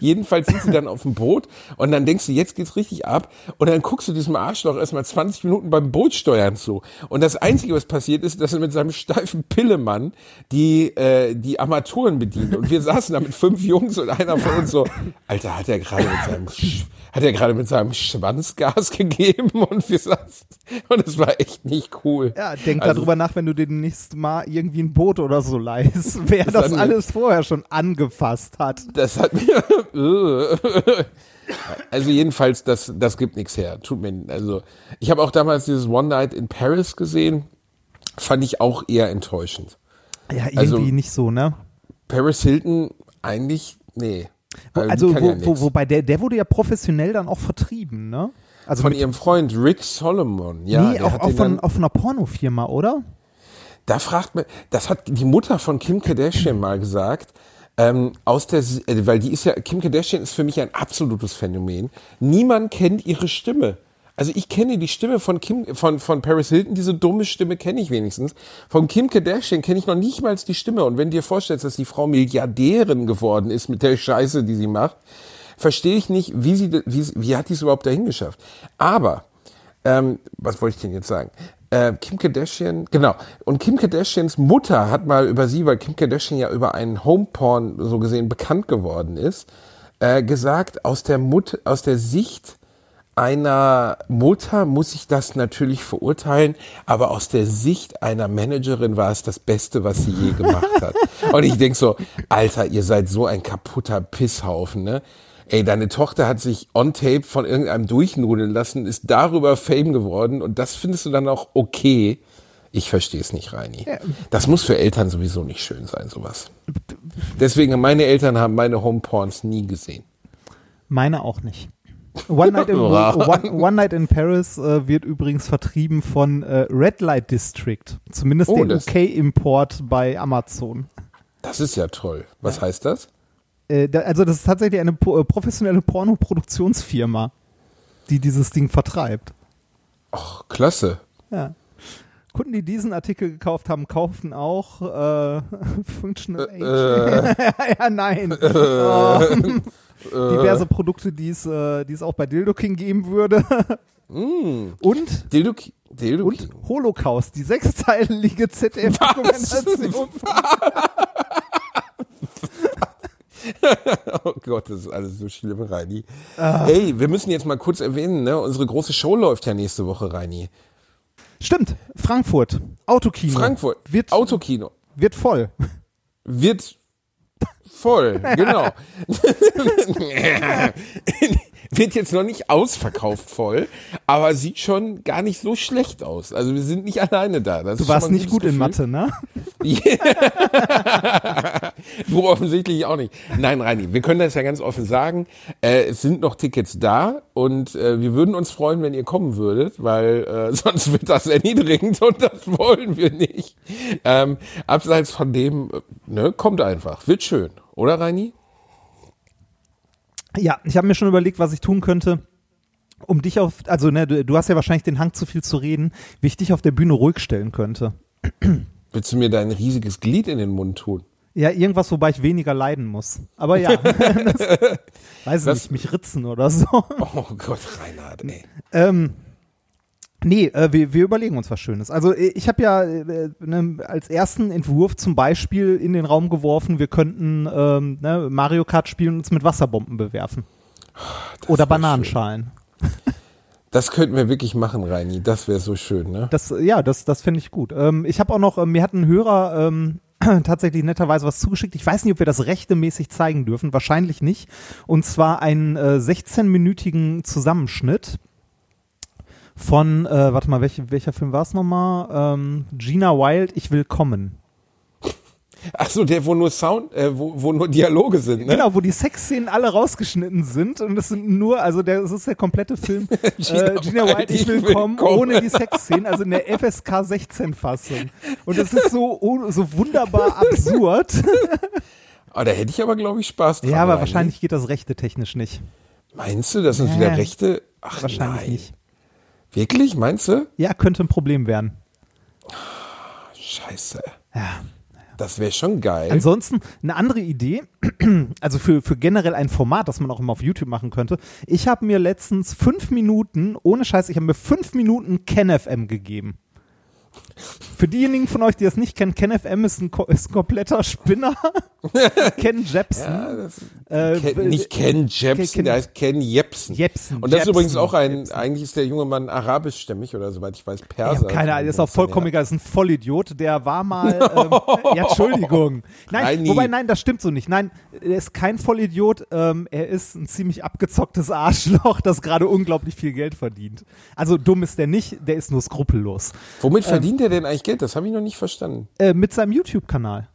Jedenfalls sind sie dann auf dem Boot und dann denkst du, jetzt geht's richtig ab und dann guckst du diesem Arschloch erstmal 20 Minuten beim Bootsteuern zu. Und das Einzige, was passiert ist, dass er mit seinem steifen Pillemann die, äh, die Armaturen bedient. Und wir saßen da mit fünf Jungs und einer von uns so, Alter, hat er gerade mit seinem Sch hat er gerade mit seinem Schwanz Gas gegeben und wir saßen und es war echt nicht cool. Ja, denk Also- darüber nach, wenn du demnächst mal irgendwie ein Boot oder so leihst, wer Das das alles vorher schon angefasst hat. Das hat mir. also jedenfalls, das, das gibt nichts her. Tut mir. Also ich habe auch damals dieses One Night in Paris gesehen. Fand ich auch eher enttäuschend. Ja, irgendwie Also- nicht so, ne? Paris Hilton eigentlich, nee. Wo, Äh, die also, wo, ja wo, wobei der, der wurde ja professionell dann auch vertrieben, ne? Also von ihrem Freund Rick Solomon. Ja, nee, auch, auch von, von einer Pornofirma, oder? Da fragt man, das hat die Mutter von Kim Kardashian mal gesagt. Ähm, aus der, äh, weil die ist ja, Kim Kardashian ist für mich ein absolutes Phänomen. Niemand kennt ihre Stimme. Also ich kenne die Stimme von Kim, von, von Paris Hilton, diese dumme Stimme kenne ich wenigstens. Von Kim Kardashian kenne ich noch nicht mal die Stimme. Und wenn du dir vorstellst, dass die Frau Milliardärin geworden ist mit der Scheiße, die sie macht, verstehe ich nicht, wie sie, wie, wie hat die es überhaupt dahin geschafft. Aber ähm, was wollte ich denn jetzt sagen? Äh, Kim Kardashian, genau. Und Kim Kardashians Mutter hat mal über sie, weil Kim Kardashian ja über einen Homeporn so gesehen bekannt geworden ist, äh, gesagt, aus der Mut, aus der Sicht einer Mutter muss ich das natürlich verurteilen, aber aus der Sicht einer Managerin war es das Beste, was sie je gemacht hat. Und ich denk so, Alter, ihr seid so ein kaputter Pisshaufen, ne? Ey, deine Tochter hat sich on tape von irgendeinem durchnudeln lassen, ist darüber Fame geworden und das findest du dann auch okay. Ich verstehe es nicht, Reini. Das muss für Eltern sowieso nicht schön sein, sowas. Deswegen, meine Eltern haben meine Homeporns nie gesehen. Meine auch nicht. One Night in, One, One Night in Paris äh, wird übrigens vertrieben von äh, Red Light District. Zumindest Oh, der UK-Import bei Amazon. Das ist ja toll. Was heißt das? Äh, da, also das ist tatsächlich eine po- äh, professionelle Pornoproduktionsfirma, die dieses Ding vertreibt. Ach, klasse. Ja. Kunden, die diesen Artikel gekauft haben, kaufen auch äh, Functional Age. ja, nein. Oh. Diverse Produkte, die es, äh, die es auch bei Dildo King geben würde. Und Dildo, Dildo und Holocaust, die sechsteilige ZDF-Dokumentation. Oh Gott, das ist alles so schlimm, Reini. Ah. Hey, wir müssen jetzt mal kurz erwähnen, ne? Unsere große Show läuft ja nächste Woche, Reini. Stimmt, Frankfurt, Autokino. Frankfurt, Wird, Autokino. wird voll. Wird voll, genau. Wird jetzt noch nicht ausverkauft voll, aber sieht schon gar nicht so schlecht aus. Also wir sind nicht alleine da. Das Du warst nicht gut gutes in Gefühl. Mathe, ne? Du offensichtlich auch nicht. Nein, Reini, wir können das ja ganz offen sagen. Äh, es sind noch Tickets da und äh, wir würden uns freuen, wenn ihr kommen würdet, weil äh, sonst wird das erniedrigend und das wollen wir nicht. Ähm, abseits von dem, äh, ne, kommt einfach. Wird schön, oder Reini? Ja, ich habe mir schon überlegt, was ich tun könnte, um dich auf, also ne, du, du hast ja wahrscheinlich den Hang zu viel zu reden, wie ich dich auf der Bühne ruhig stellen könnte. Willst du mir dein riesiges Glied in den Mund tun? Ja, irgendwas, wobei ich weniger leiden muss. Aber ja, das, weiß ich nicht, mich ritzen oder so. Oh Gott, Reinhard, ey. Ähm, nee, äh, wir, wir überlegen uns was Schönes. Also äh, ich habe ja äh, ne, als ersten Entwurf zum Beispiel in den Raum geworfen, wir könnten ähm, ne, Mario Kart spielen und uns mit Wasserbomben bewerfen. Oder wär Bananenschalen. Das könnten wir wirklich machen, Reini. Das wäre so schön, ne? Das, ja, das, das finde ich gut. Ähm, ich habe auch noch, ähm, mir hat ein Hörer ähm, tatsächlich netterweise was zugeschickt. Ich weiß nicht, ob wir das rechtemäßig zeigen dürfen. Wahrscheinlich nicht. Und zwar einen äh, 16-minütigen Zusammenschnitt von, äh, warte mal, welche, welcher Film war es nochmal? Ähm, Gina Wild, Ich will kommen. Ach so, der, wo nur Sound, äh, wo, wo nur Dialoge sind, ne? Genau, wo die Sexszenen alle rausgeschnitten sind und es sind nur, also der, das ist der komplette Film Gina äh, Gina Wild, Wild, ich will kommen, kommen. ohne die Sexszenen, also in der FSK 16 Fassung. Und es ist so, un- so wunderbar absurd. Ah, da hätte ich aber, glaube ich, Spaß dran. ja, aber Reini. wahrscheinlich geht das rechte technisch nicht. Meinst du, das sind Ja. wieder Rechte? Ach Wahrscheinlich nein. nicht. Wirklich, meinst du? Ja, könnte ein Problem werden. Scheiße. Ja. Das wäre schon geil. Ansonsten eine andere Idee, also für, für generell ein Format, das man auch immer auf YouTube machen könnte. Ich habe mir letztens fünf Minuten, ohne Scheiß, ich habe mir fünf Minuten KenFM gegeben. Für diejenigen von euch, die das nicht kennen, KenFM ist ein, ist ein kompletter Spinner. Ken Jepsen. äh, Ken, nicht Ken Jepsen, Ken- der heißt Ken Jepsen. Jepsen, Und das ist Jepsen, übrigens auch ein, Jepsen. eigentlich ist der junge Mann arabischstämmig oder soweit ich weiß, Ich Perser. habe keine Ahnung, der ist auch vollkommen egal, ist ein Vollidiot, der war mal, ähm, ja, Entschuldigung. Nein, nie. wobei, nein, das stimmt so nicht. Nein, er ist kein Vollidiot, ähm, er ist ein ziemlich abgezocktes Arschloch, das gerade unglaublich viel Geld verdient. Also dumm ist der nicht, der ist nur skrupellos. Womit verdient er denn eigentlich Geld? Das habe ich noch nicht verstanden. Äh, mit seinem YouTube-Kanal.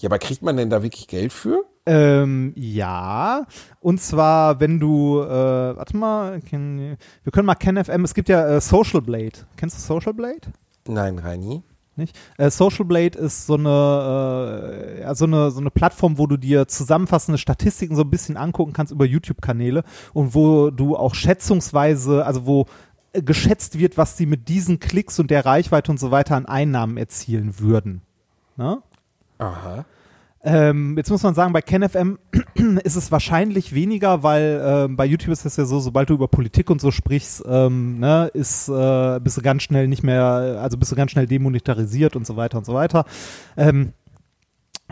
Ja, aber kriegt man denn da wirklich Geld für? Ähm, ja, und zwar, wenn du, äh, warte mal, kenn, wir können mal KenFM, es gibt ja äh, Social Blade. Kennst du Social Blade? Nein, Reini. Nicht? Äh, Social Blade ist so eine, äh, ja, so, eine, so eine Plattform, wo du dir zusammenfassende Statistiken so ein bisschen angucken kannst über YouTube-Kanäle und wo du auch schätzungsweise, also wo äh, geschätzt wird, was sie mit diesen Klicks und der Reichweite und so weiter an Einnahmen erzielen würden. Ne? Aha. Ähm, jetzt muss man sagen, bei KenFM ist es wahrscheinlich weniger, weil ähm, bei YouTube ist es ja so, sobald du über Politik und so sprichst, ähm, ne, ist, äh, bist du ganz schnell nicht mehr, also bist du ganz schnell demonetarisiert und so weiter und so weiter. Ähm,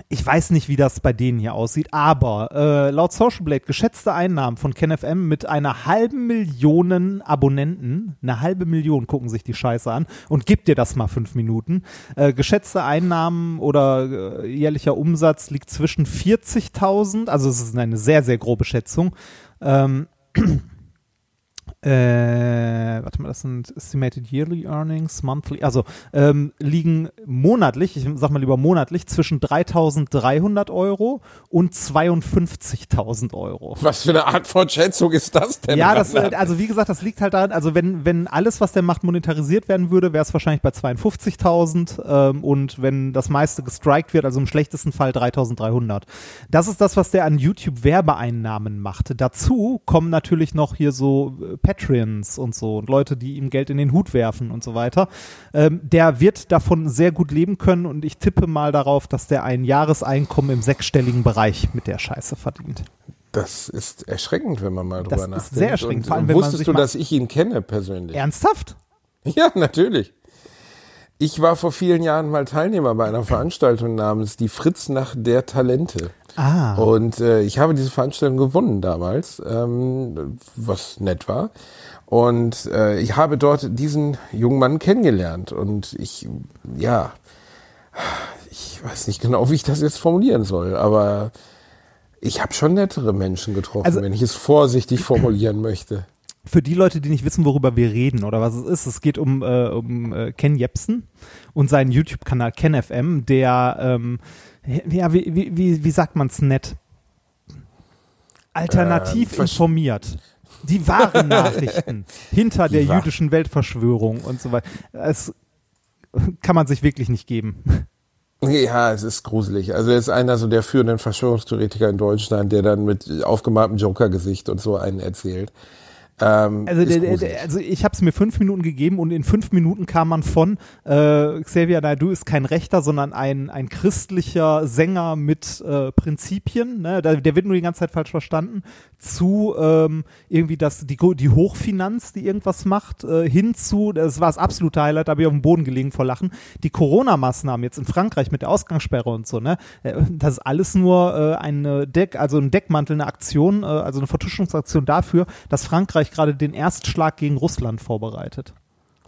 ich weiß nicht, wie das bei denen hier aussieht, aber äh, laut Social Blade geschätzte Einnahmen von KenFM mit einer halben Million Abonnenten, eine halbe Million gucken sich die Scheiße an und gib dir das mal fünf Minuten. Äh, geschätzte Einnahmen oder äh, jährlicher Umsatz liegt zwischen 40.000, also es ist eine sehr, sehr grobe Schätzung. Ähm, äh, warte mal, das sind Estimated Yearly Earnings, Monthly, also ähm, liegen monatlich, ich sag mal lieber monatlich, zwischen 3.300 Euro und 52.000 Euro. Was für eine Art von Schätzung ist das denn? Ja, das, also wie gesagt, das liegt halt daran, also wenn, wenn alles, was der macht, monetarisiert werden würde, wäre es wahrscheinlich bei 52.000 ähm, und wenn das meiste gestrikt wird, also im schlechtesten Fall 3.300. Das ist das, was der an YouTube Werbeeinnahmen macht. Dazu kommen natürlich noch hier so äh, Patreons und so und Leute, die ihm Geld in den Hut werfen und so weiter. Ähm, der wird davon sehr gut leben können und ich tippe mal darauf, dass der ein Jahreseinkommen im sechsstelligen Bereich mit der Scheiße verdient. Das ist erschreckend, wenn man mal drüber Das ist nachdenkt. sehr erschreckend, Und, vor allem, wenn man wusstest du, dass ich ihn kenne persönlich? Ernsthaft? Ja, natürlich. Ich war vor vielen Jahren mal Teilnehmer bei einer Veranstaltung namens die Fritznacht der Talente. Ah. Und äh, ich habe diese Veranstaltung gewonnen damals, ähm, was nett war. Und äh, ich habe dort diesen jungen Mann kennengelernt. Und ich, ja, ich weiß nicht genau, wie ich das jetzt formulieren soll, aber ich habe schon nettere Menschen getroffen, Also- wenn ich es vorsichtig formulieren möchte. für die Leute, die nicht wissen, worüber wir reden oder was es ist, es geht um, äh, um äh, Ken Jepsen und seinen YouTube-Kanal KenFM, der, ähm, ja, wie, wie, wie, wie sagt man es nett? Alternativ versch- informiert. Die wahren Nachrichten hinter der wahr- jüdischen Weltverschwörung und so weiter. Es kann man sich wirklich nicht geben. Ja, es ist gruselig. Also er ist einer so der führenden Verschwörungstheoretiker in Deutschland, der dann mit aufgemaltem Joker-Gesicht und so einen erzählt. Ähm, Also, also ich habe es mir fünf Minuten gegeben und in fünf Minuten kam man von äh, Xavier Naidoo ist kein Rechter, sondern ein, ein christlicher Sänger mit äh, Prinzipien, ne? der, der wird nur die ganze Zeit falsch verstanden, zu ähm, irgendwie das, die, die Hochfinanz, die irgendwas macht, äh, hin zu, das war das absolute Highlight, da habe ich auf dem Boden gelegen vor Lachen, die Corona-Maßnahmen jetzt in Frankreich mit der Ausgangssperre und so, ne? Äh, Das ist alles nur äh, eine Deck, also ein Deckmantel, eine Aktion, äh, also eine Vertuschungsaktion dafür, dass Frankreich gerade den Erstschlag gegen Russland vorbereitet.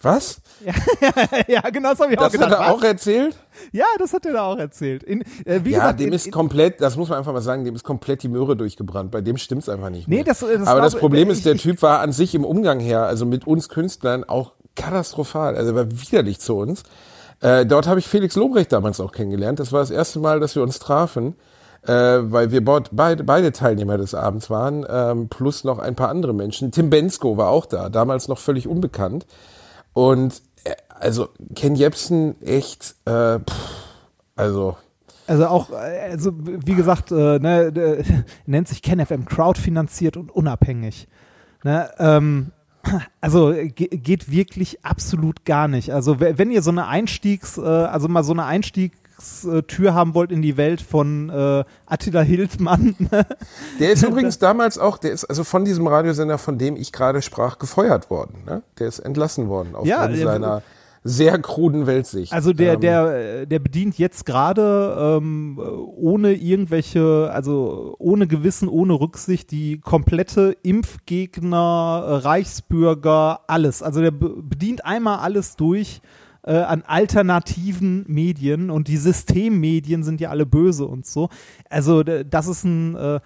Was? ja, genau, das habe ich auch Das hat er auch Was? erzählt? Ja, das hat er da auch erzählt. In, äh, wie Ja, gesagt, dem in, ist komplett, das muss man einfach mal sagen, dem ist komplett die Möhre durchgebrannt. Bei dem stimmt's einfach nicht Nee, mehr. das- das Aber das glaube- Problem ich- ist, der ich- Typ war an sich im Umgang her, also mit uns Künstlern, auch katastrophal. Also er war widerlich zu uns. Äh, dort habe ich Felix Lobrecht damals auch kennengelernt. Das war das erste Mal, dass wir uns trafen, äh, weil wir beide, beide Teilnehmer des Abends waren, ähm, plus noch ein paar andere Menschen. Tim Bensko war auch da, damals noch völlig unbekannt. Und äh, also Ken Jebsen echt, äh, pff, also also auch, äh, also wie gesagt, äh, ne, äh, nennt sich KenFM crowdfinanziert und unabhängig. Ne, ähm, also ge geht wirklich absolut gar nicht. Also we- wenn ihr so eine Einstiegs, äh, also mal so eine Einstiegs Eingangstür haben wollt in die Welt von äh, Attila Hildmann. Der ist übrigens damals auch, der ist also von diesem Radiosender, von dem ich gerade sprach, gefeuert worden. Ne? Der ist entlassen worden aufgrund Ja, der- seiner sehr kruden Weltsicht. Also der, Ähm, der, äh, der bedient jetzt gerade ähm, ohne irgendwelche, also ohne Gewissen, ohne Rücksicht die komplette Impfgegner, äh, Reichsbürger, alles. Also der be- bedient einmal alles durch äh, an alternativen Medien und die Systemmedien sind ja alle böse und so. Also das ist ein, äh,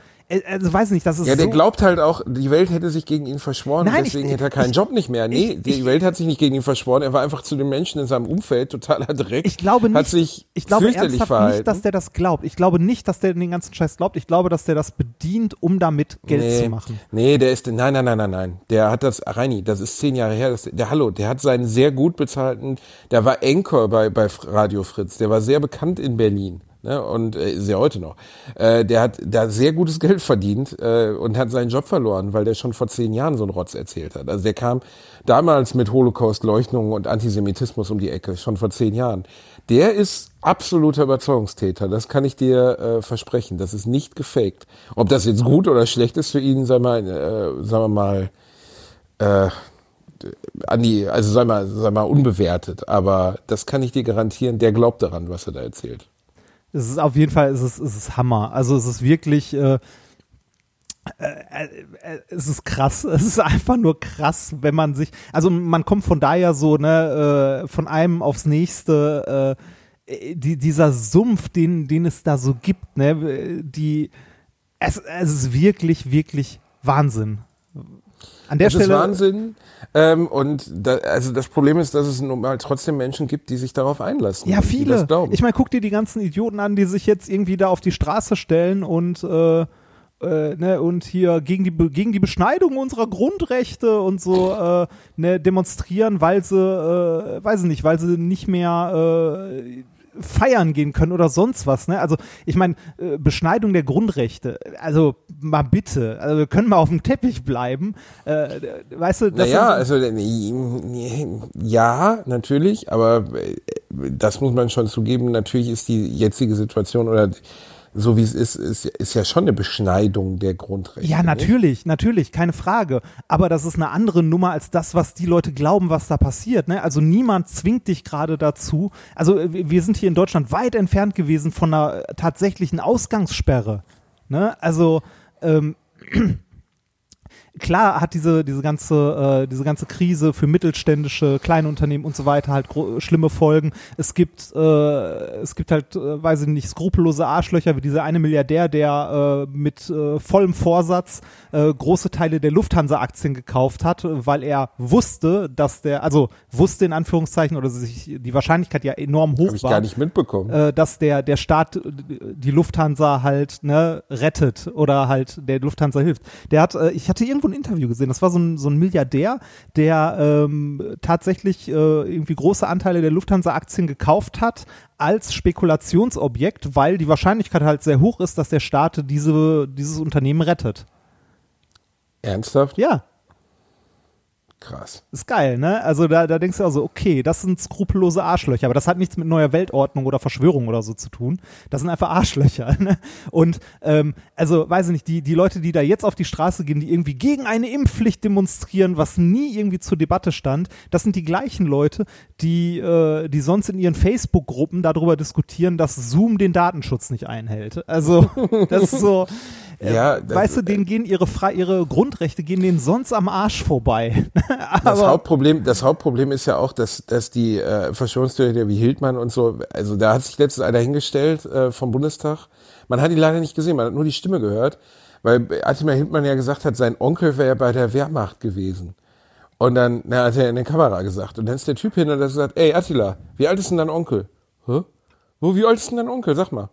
also weiß nicht, das ist Ja, der so, glaubt halt auch, die Welt hätte sich gegen ihn verschworen, Nein, und deswegen ich- hätte er keinen ich- Job nicht mehr. Nee, ich- die Welt hat sich nicht gegen ihn verschworen, er war einfach zu den Menschen in seinem Umfeld totaler Dreck. Ich glaube nicht, Hat sich ich glaube ernsthaft verhalten. nicht, dass der das glaubt. Ich glaube nicht, dass der den ganzen Scheiß glaubt. Ich glaube, dass der das bedient, um damit Geld nee, zu machen. Nee, der ist, nein, nein, nein, nein, nein. Der hat das, Reini, das ist zehn Jahre her, das, der, hallo, der hat seinen sehr gut bezahlten, der war Anchor bei, bei Radio Fritz, der war sehr bekannt in Berlin. Ne, und äh, ist ja heute noch. Äh, der hat da sehr gutes Geld verdient äh, und hat seinen Job verloren, weil der schon vor zehn Jahren so einen Rotz erzählt hat. Also der kam damals mit Holocaust-Leugnungen und Antisemitismus um die Ecke, schon vor zehn Jahren. Der ist absoluter Überzeugungstäter, das kann ich dir äh, versprechen. Das ist nicht gefaked. Ob das jetzt gut oder schlecht ist für ihn, sei mal, äh, sagen wir mal, äh, an die, also sei mal, sei mal unbewertet. Aber das kann ich dir garantieren, der glaubt daran, was er da erzählt. Es ist auf jeden Fall, es ist, es ist Hammer. Also es ist wirklich, äh, äh, äh, es ist krass. Es ist einfach nur krass, wenn man sich, also man kommt von daher so, ne, äh, von einem aufs nächste, äh, die, dieser Sumpf, den, den es da so gibt, ne, die, es, es ist wirklich, wirklich Wahnsinn. An der Das ist Stelle, Wahnsinn. Ähm, und da, also das Problem ist, dass es nun mal trotzdem Menschen gibt, die sich darauf einlassen. Ja, viele. Ich meine, guck dir die ganzen Idioten an, die sich jetzt irgendwie da auf die Straße stellen und äh, äh, ne, und hier gegen die gegen die Beschneidung unserer Grundrechte und so äh, ne, demonstrieren, weil sie, äh, weiß ich nicht, weil sie nicht mehr äh, feiern gehen können oder sonst was. Ne? Also ich meine, äh, Beschneidung der Grundrechte. Also mal bitte, also wir können mal auf dem Teppich bleiben. Äh, weißt du? das Naja, also äh, ja, natürlich, aber äh, das muss man schon zugeben. Natürlich ist die jetzige Situation oder so wie es ist, ist, ist ja schon eine Beschneidung der Grundrechte. Ja, nicht? natürlich, natürlich, keine Frage. Aber das ist eine andere Nummer als das, was die Leute glauben, was da passiert. Ne? Also niemand zwingt dich gerade dazu. Also äh, wir sind hier in Deutschland weit entfernt gewesen von einer tatsächlichen Ausgangssperre. Ne? Also ähm, klar hat diese, diese, ganze, äh, diese ganze Krise für mittelständische, kleine Unternehmen und so weiter halt schlimme Folgen. Es gibt, äh, es gibt halt, äh, weiß ich nicht, skrupellose Arschlöcher wie dieser eine Milliardär, der äh, mit äh, vollem Vorsatz äh, große Teile der Lufthansa-Aktien gekauft hat, weil er wusste, dass der, also wusste in Anführungszeichen oder sich die Wahrscheinlichkeit ja enorm hoch Habe ich war gar nicht mitbekommen. äh, dass der, der Staat äh, die Lufthansa halt ne, rettet oder halt der Lufthansa hilft. Der hat, äh, ich hatte irgendwo ein Interview gesehen, das war so ein, so ein Milliardär, der ähm, tatsächlich äh, irgendwie große Anteile der Lufthansa-Aktien gekauft hat als Spekulationsobjekt, weil die Wahrscheinlichkeit halt sehr hoch ist, dass der Staat diese, dieses Unternehmen rettet. Ernsthaft? Ja, Krass. ist geil, ne? Also da, da denkst du also, okay, das sind skrupellose Arschlöcher, aber das hat nichts mit neuer Weltordnung oder Verschwörung oder so zu tun. Das sind einfach Arschlöcher, ne? Und ähm, also, weiß ich nicht, die, die Leute, die da jetzt auf die Straße gehen, die irgendwie gegen eine Impfpflicht demonstrieren, was nie irgendwie zur Debatte stand, das sind die gleichen Leute, die, äh, die sonst in ihren Facebook-Gruppen darüber diskutieren, dass Zoom den Datenschutz nicht einhält. Also, das ist so. Äh, Ja, das- weißt du, denen gehen ihre, Fre ihre Grundrechte gehen denen sonst am Arsch vorbei. Das Aber Hauptproblem, das Hauptproblem ist ja auch, dass, dass die äh, Verschwörungstheoretiker wie Hildmann und so, also da hat sich letztens einer hingestellt äh, vom Bundestag. Man hat ihn leider nicht gesehen, man hat nur die Stimme gehört, weil Attila Hildmann ja gesagt hat, sein Onkel wäre bei der Wehrmacht gewesen. Und dann na, hat er in der Kamera gesagt. Und dann ist der Typ hin und hat gesagt, ey Attila, wie alt ist denn dein Onkel? Hä? Wo, wie alt ist denn dein Onkel? Sag mal.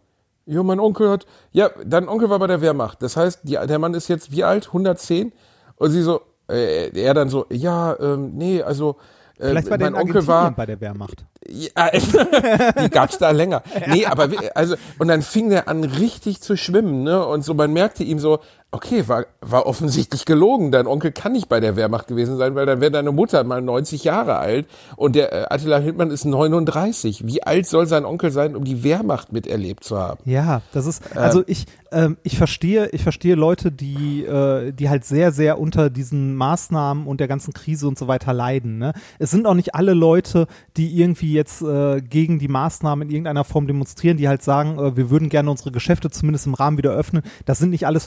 Ja, mein Onkel hat, ja, dein Onkel war bei der Wehrmacht. Das heißt, die, der Mann ist jetzt wie alt? 110? Und sie so, äh, er dann so, ja, ähm, nee, also, äh, vielleicht war der mein in Onkel war, bei der Wehrmacht. ja, die gab's da länger. Nee, aber also und dann fing der an richtig zu schwimmen, ne? Und so man merkte ihm so, Okay, war, war offensichtlich gelogen. Dein Onkel kann nicht bei der Wehrmacht gewesen sein, weil dann wäre deine Mutter mal 90 Jahre alt und der äh, Attila Hildmann ist 39. Wie alt soll sein Onkel sein, um die Wehrmacht miterlebt zu haben? Ja, das ist, also ich, ähm, ich verstehe, ich verstehe Leute, die, äh, die halt sehr, sehr unter diesen Maßnahmen und der ganzen Krise und so weiter leiden. Ne? Es sind auch nicht alle Leute, die irgendwie jetzt äh, gegen die Maßnahmen in irgendeiner Form demonstrieren, die halt sagen, äh, wir würden gerne unsere Geschäfte zumindest im Rahmen wieder öffnen. Das sind nicht alles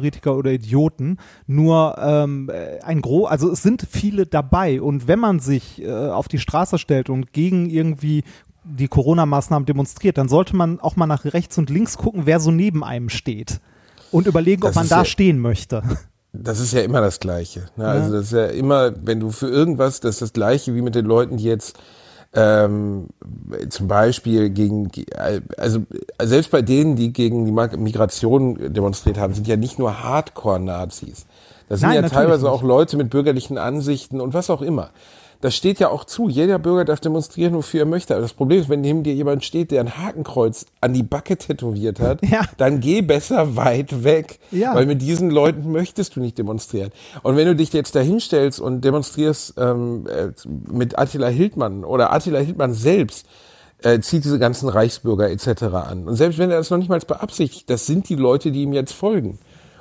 Verschwörungstheoretiker oder Idioten. Nur ähm, äh, ein Gro, also es sind viele dabei. Und wenn man sich äh, auf die Straße stellt und gegen irgendwie die Corona-Maßnahmen demonstriert, dann sollte man auch mal nach rechts und links gucken, wer so neben einem steht. Und überlegen, ob Das man ist da ja- stehen möchte. Das ist ja immer das Gleiche. Ne? Also das ist ja immer, wenn du für irgendwas, das ist das Gleiche wie mit den Leuten, die jetzt ähm, zum Beispiel gegen, also selbst bei denen, die gegen die Migration demonstriert haben, sind ja nicht nur Hardcore-Nazis. Das sind Nein, ja teilweise nicht. auch Leute mit bürgerlichen Ansichten und was auch immer. Das steht ja auch zu. Jeder Bürger darf demonstrieren, wofür er möchte. Aber das Problem ist, wenn neben dir jemand steht, der ein Hakenkreuz an die Backe tätowiert hat, Ja. dann geh besser weit weg. Ja. Weil mit diesen Leuten möchtest du nicht demonstrieren. Und wenn du dich jetzt da hinstellst und demonstrierst ähm, äh, mit Attila Hildmann oder Attila Hildmann selbst, äh, zieht diese ganzen Reichsbürger etc. an. Und selbst wenn er das noch nicht mal beabsichtigt, das sind die Leute, die ihm jetzt folgen.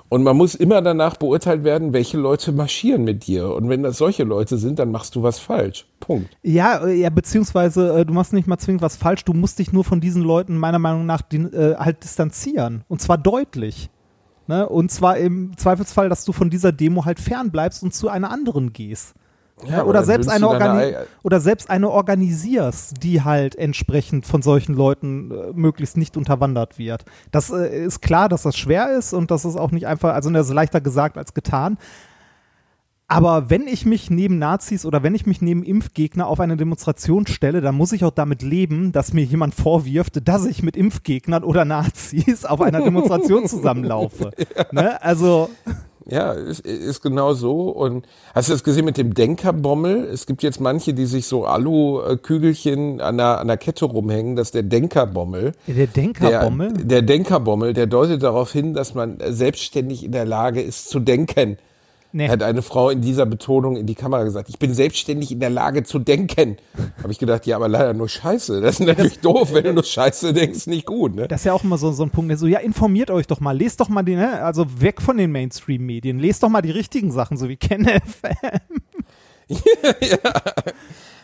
Und man muss immer danach beurteilt werden, welche Leute marschieren mit dir. Und wenn das solche Leute sind, dann machst du was falsch. Punkt. Ja, äh, ja, beziehungsweise äh, du machst nicht mal zwingend was falsch, du musst dich nur von diesen Leuten meiner Meinung nach äh, halt distanzieren. Und zwar deutlich. Ne? Und zwar im Zweifelsfall, dass du von dieser Demo halt fernbleibst und zu einer anderen gehst. Ja, oder, selbst eine organi oder selbst eine organisierst, die halt entsprechend von solchen Leuten äh, möglichst nicht unterwandert wird. Das äh, ist klar, dass das schwer ist und das ist auch nicht einfach, also das ist leichter gesagt als getan. Aber wenn ich mich neben Nazis oder wenn ich mich neben Impfgegner auf eine Demonstration stelle, dann muss ich auch damit leben, dass mir jemand vorwirft, dass ich mit Impfgegnern oder Nazis auf einer Demonstration zusammenlaufe. Ne? Also, Ja, ist, ist genau so. Und hast du das gesehen mit dem Denkerbommel? Es gibt jetzt manche, die sich so Alu-Kügelchen an der, an der Kette rumhängen. Das ist der Denkerbommel. der Der, Denkerbommel. der Denkerbommel, der deutet darauf hin, dass man selbstständig in der Lage ist zu denken. Nee. Hat eine Frau in dieser Betonung in die Kamera gesagt, ich bin selbstständig in der Lage zu denken. Habe ich gedacht, ja, aber leider nur Scheiße. Das ist natürlich doof, wenn du nur Scheiße denkst, nicht gut. Ne? Das ist ja auch immer so, so ein Punkt, der so, ja, informiert euch doch mal, lest doch mal den, ne? also weg von den Mainstream-Medien, lest doch mal die richtigen Sachen, so wie KenFM.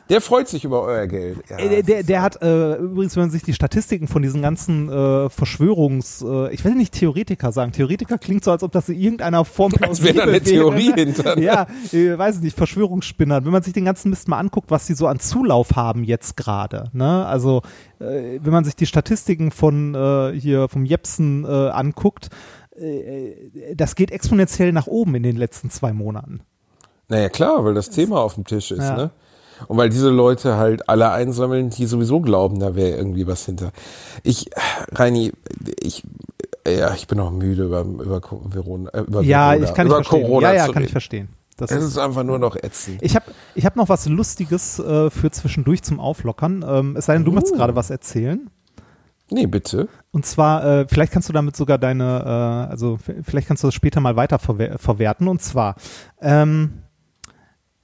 Der freut sich über euer Geld. Ja, Äh, der, der, der hat äh, übrigens, wenn man sich die Statistiken von diesen ganzen äh, Verschwörungs, äh, ich will nicht Theoretiker sagen, Theoretiker klingt so, als ob das in irgendeiner Form Als wäre da eine Theorie hinter? Ja, äh, weiß ich nicht, Verschwörungsspinner. Wenn man sich den ganzen Mist mal anguckt, was sie so an Zulauf haben jetzt gerade, ne? Also äh, wenn man sich die Statistiken von äh, hier vom Jepsen äh, anguckt, äh, das geht exponentiell nach oben in den letzten zwei Monaten. Naja, klar, weil das Thema auf dem Tisch ist, Ja. ne? Und weil diese Leute halt alle einsammeln, die sowieso glauben, da wäre irgendwie was hinter. Ich, Reini, ich, ja, ich bin auch müde über, über Verona, äh, über Ja, Verona, ich kann ich über verstehen. Corona ja, ja, kann ich reden. verstehen. Das Es ist, einfach nur noch ätzend. ich habe ich hab noch was Lustiges äh, für zwischendurch zum Auflockern. Ähm, es sei denn, du möchtest gerade was erzählen. Nee, bitte. Und zwar, äh, vielleicht kannst du damit sogar deine, äh, also vielleicht kannst du das später mal weiter verwer verwerten. Und zwar, ähm,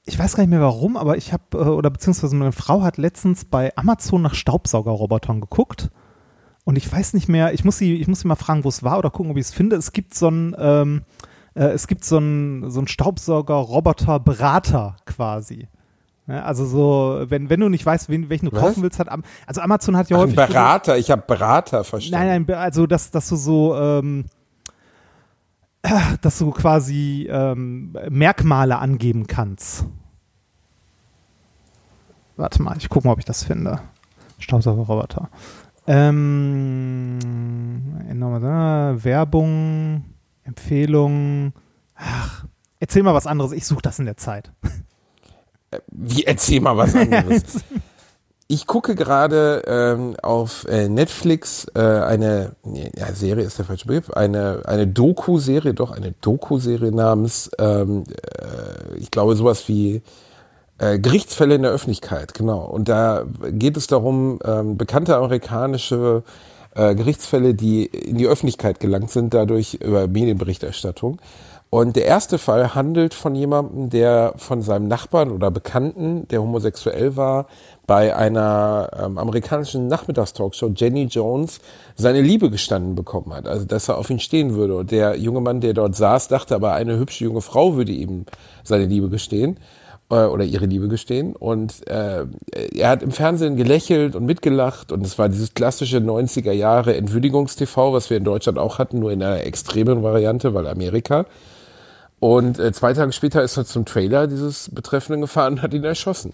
ich weiß gar nicht mehr warum, aber ich habe, äh, oder beziehungsweise meine Frau hat letztens bei Amazon nach Staubsaugerrobotern geguckt. Und ich weiß nicht mehr, ich muss sie, ich muss sie mal fragen, wo es war oder gucken, ob ich es finde. Es gibt so ein, ähm, äh, es gibt so ein, so ein Staubsauger-Roboter-Berater quasi. Ja, also so, wenn, wenn du nicht weißt, wen, welchen du Was? kaufen willst, hat, Am- also Amazon hat ja Ach, ein. Berater, ich habe Berater verstanden. Nein, nein, also dass, dass du so, ähm, äh, dass du quasi ähm, Merkmale angeben kannst. Warte mal, ich gucke mal, ob ich das finde. Staubsaugerroboter. Ähm, enorme, äh, Werbung, Empfehlung. Ach, erzähl mal was anderes. Ich suche das in der Zeit. Wie, erzähl mal was anderes. Ich gucke gerade ähm, auf äh, Netflix äh, eine nee, ja, Serie ist der falsche Begriff, eine eine Doku-Serie, doch eine Doku-Serie namens, ähm, äh, ich glaube sowas wie äh, Gerichtsfälle in der Öffentlichkeit, genau. Und da geht es darum, ähm, bekannte amerikanische äh, Gerichtsfälle, die in die Öffentlichkeit gelangt sind, dadurch über Medienberichterstattung. Und der erste Fall handelt von jemandem, der von seinem Nachbarn oder Bekannten, der homosexuell war, bei einer ähm, amerikanischen Nachmittagstalkshow Jenny Jones seine Liebe gestanden bekommen hat. Also dass er auf ihn stehen würde. Und der junge Mann, der dort saß, dachte aber, eine hübsche junge Frau würde ihm seine Liebe gestehen äh, oder ihre Liebe gestehen. Und äh, er hat im Fernsehen gelächelt und mitgelacht und es war dieses klassische 90er Jahre Entwürdigungs-TV, was wir in Deutschland auch hatten, nur in einer extremen Variante, weil Amerika. Und äh, zwei Tage später ist er zum Trailer dieses Betreffenden gefahren und hat ihn erschossen.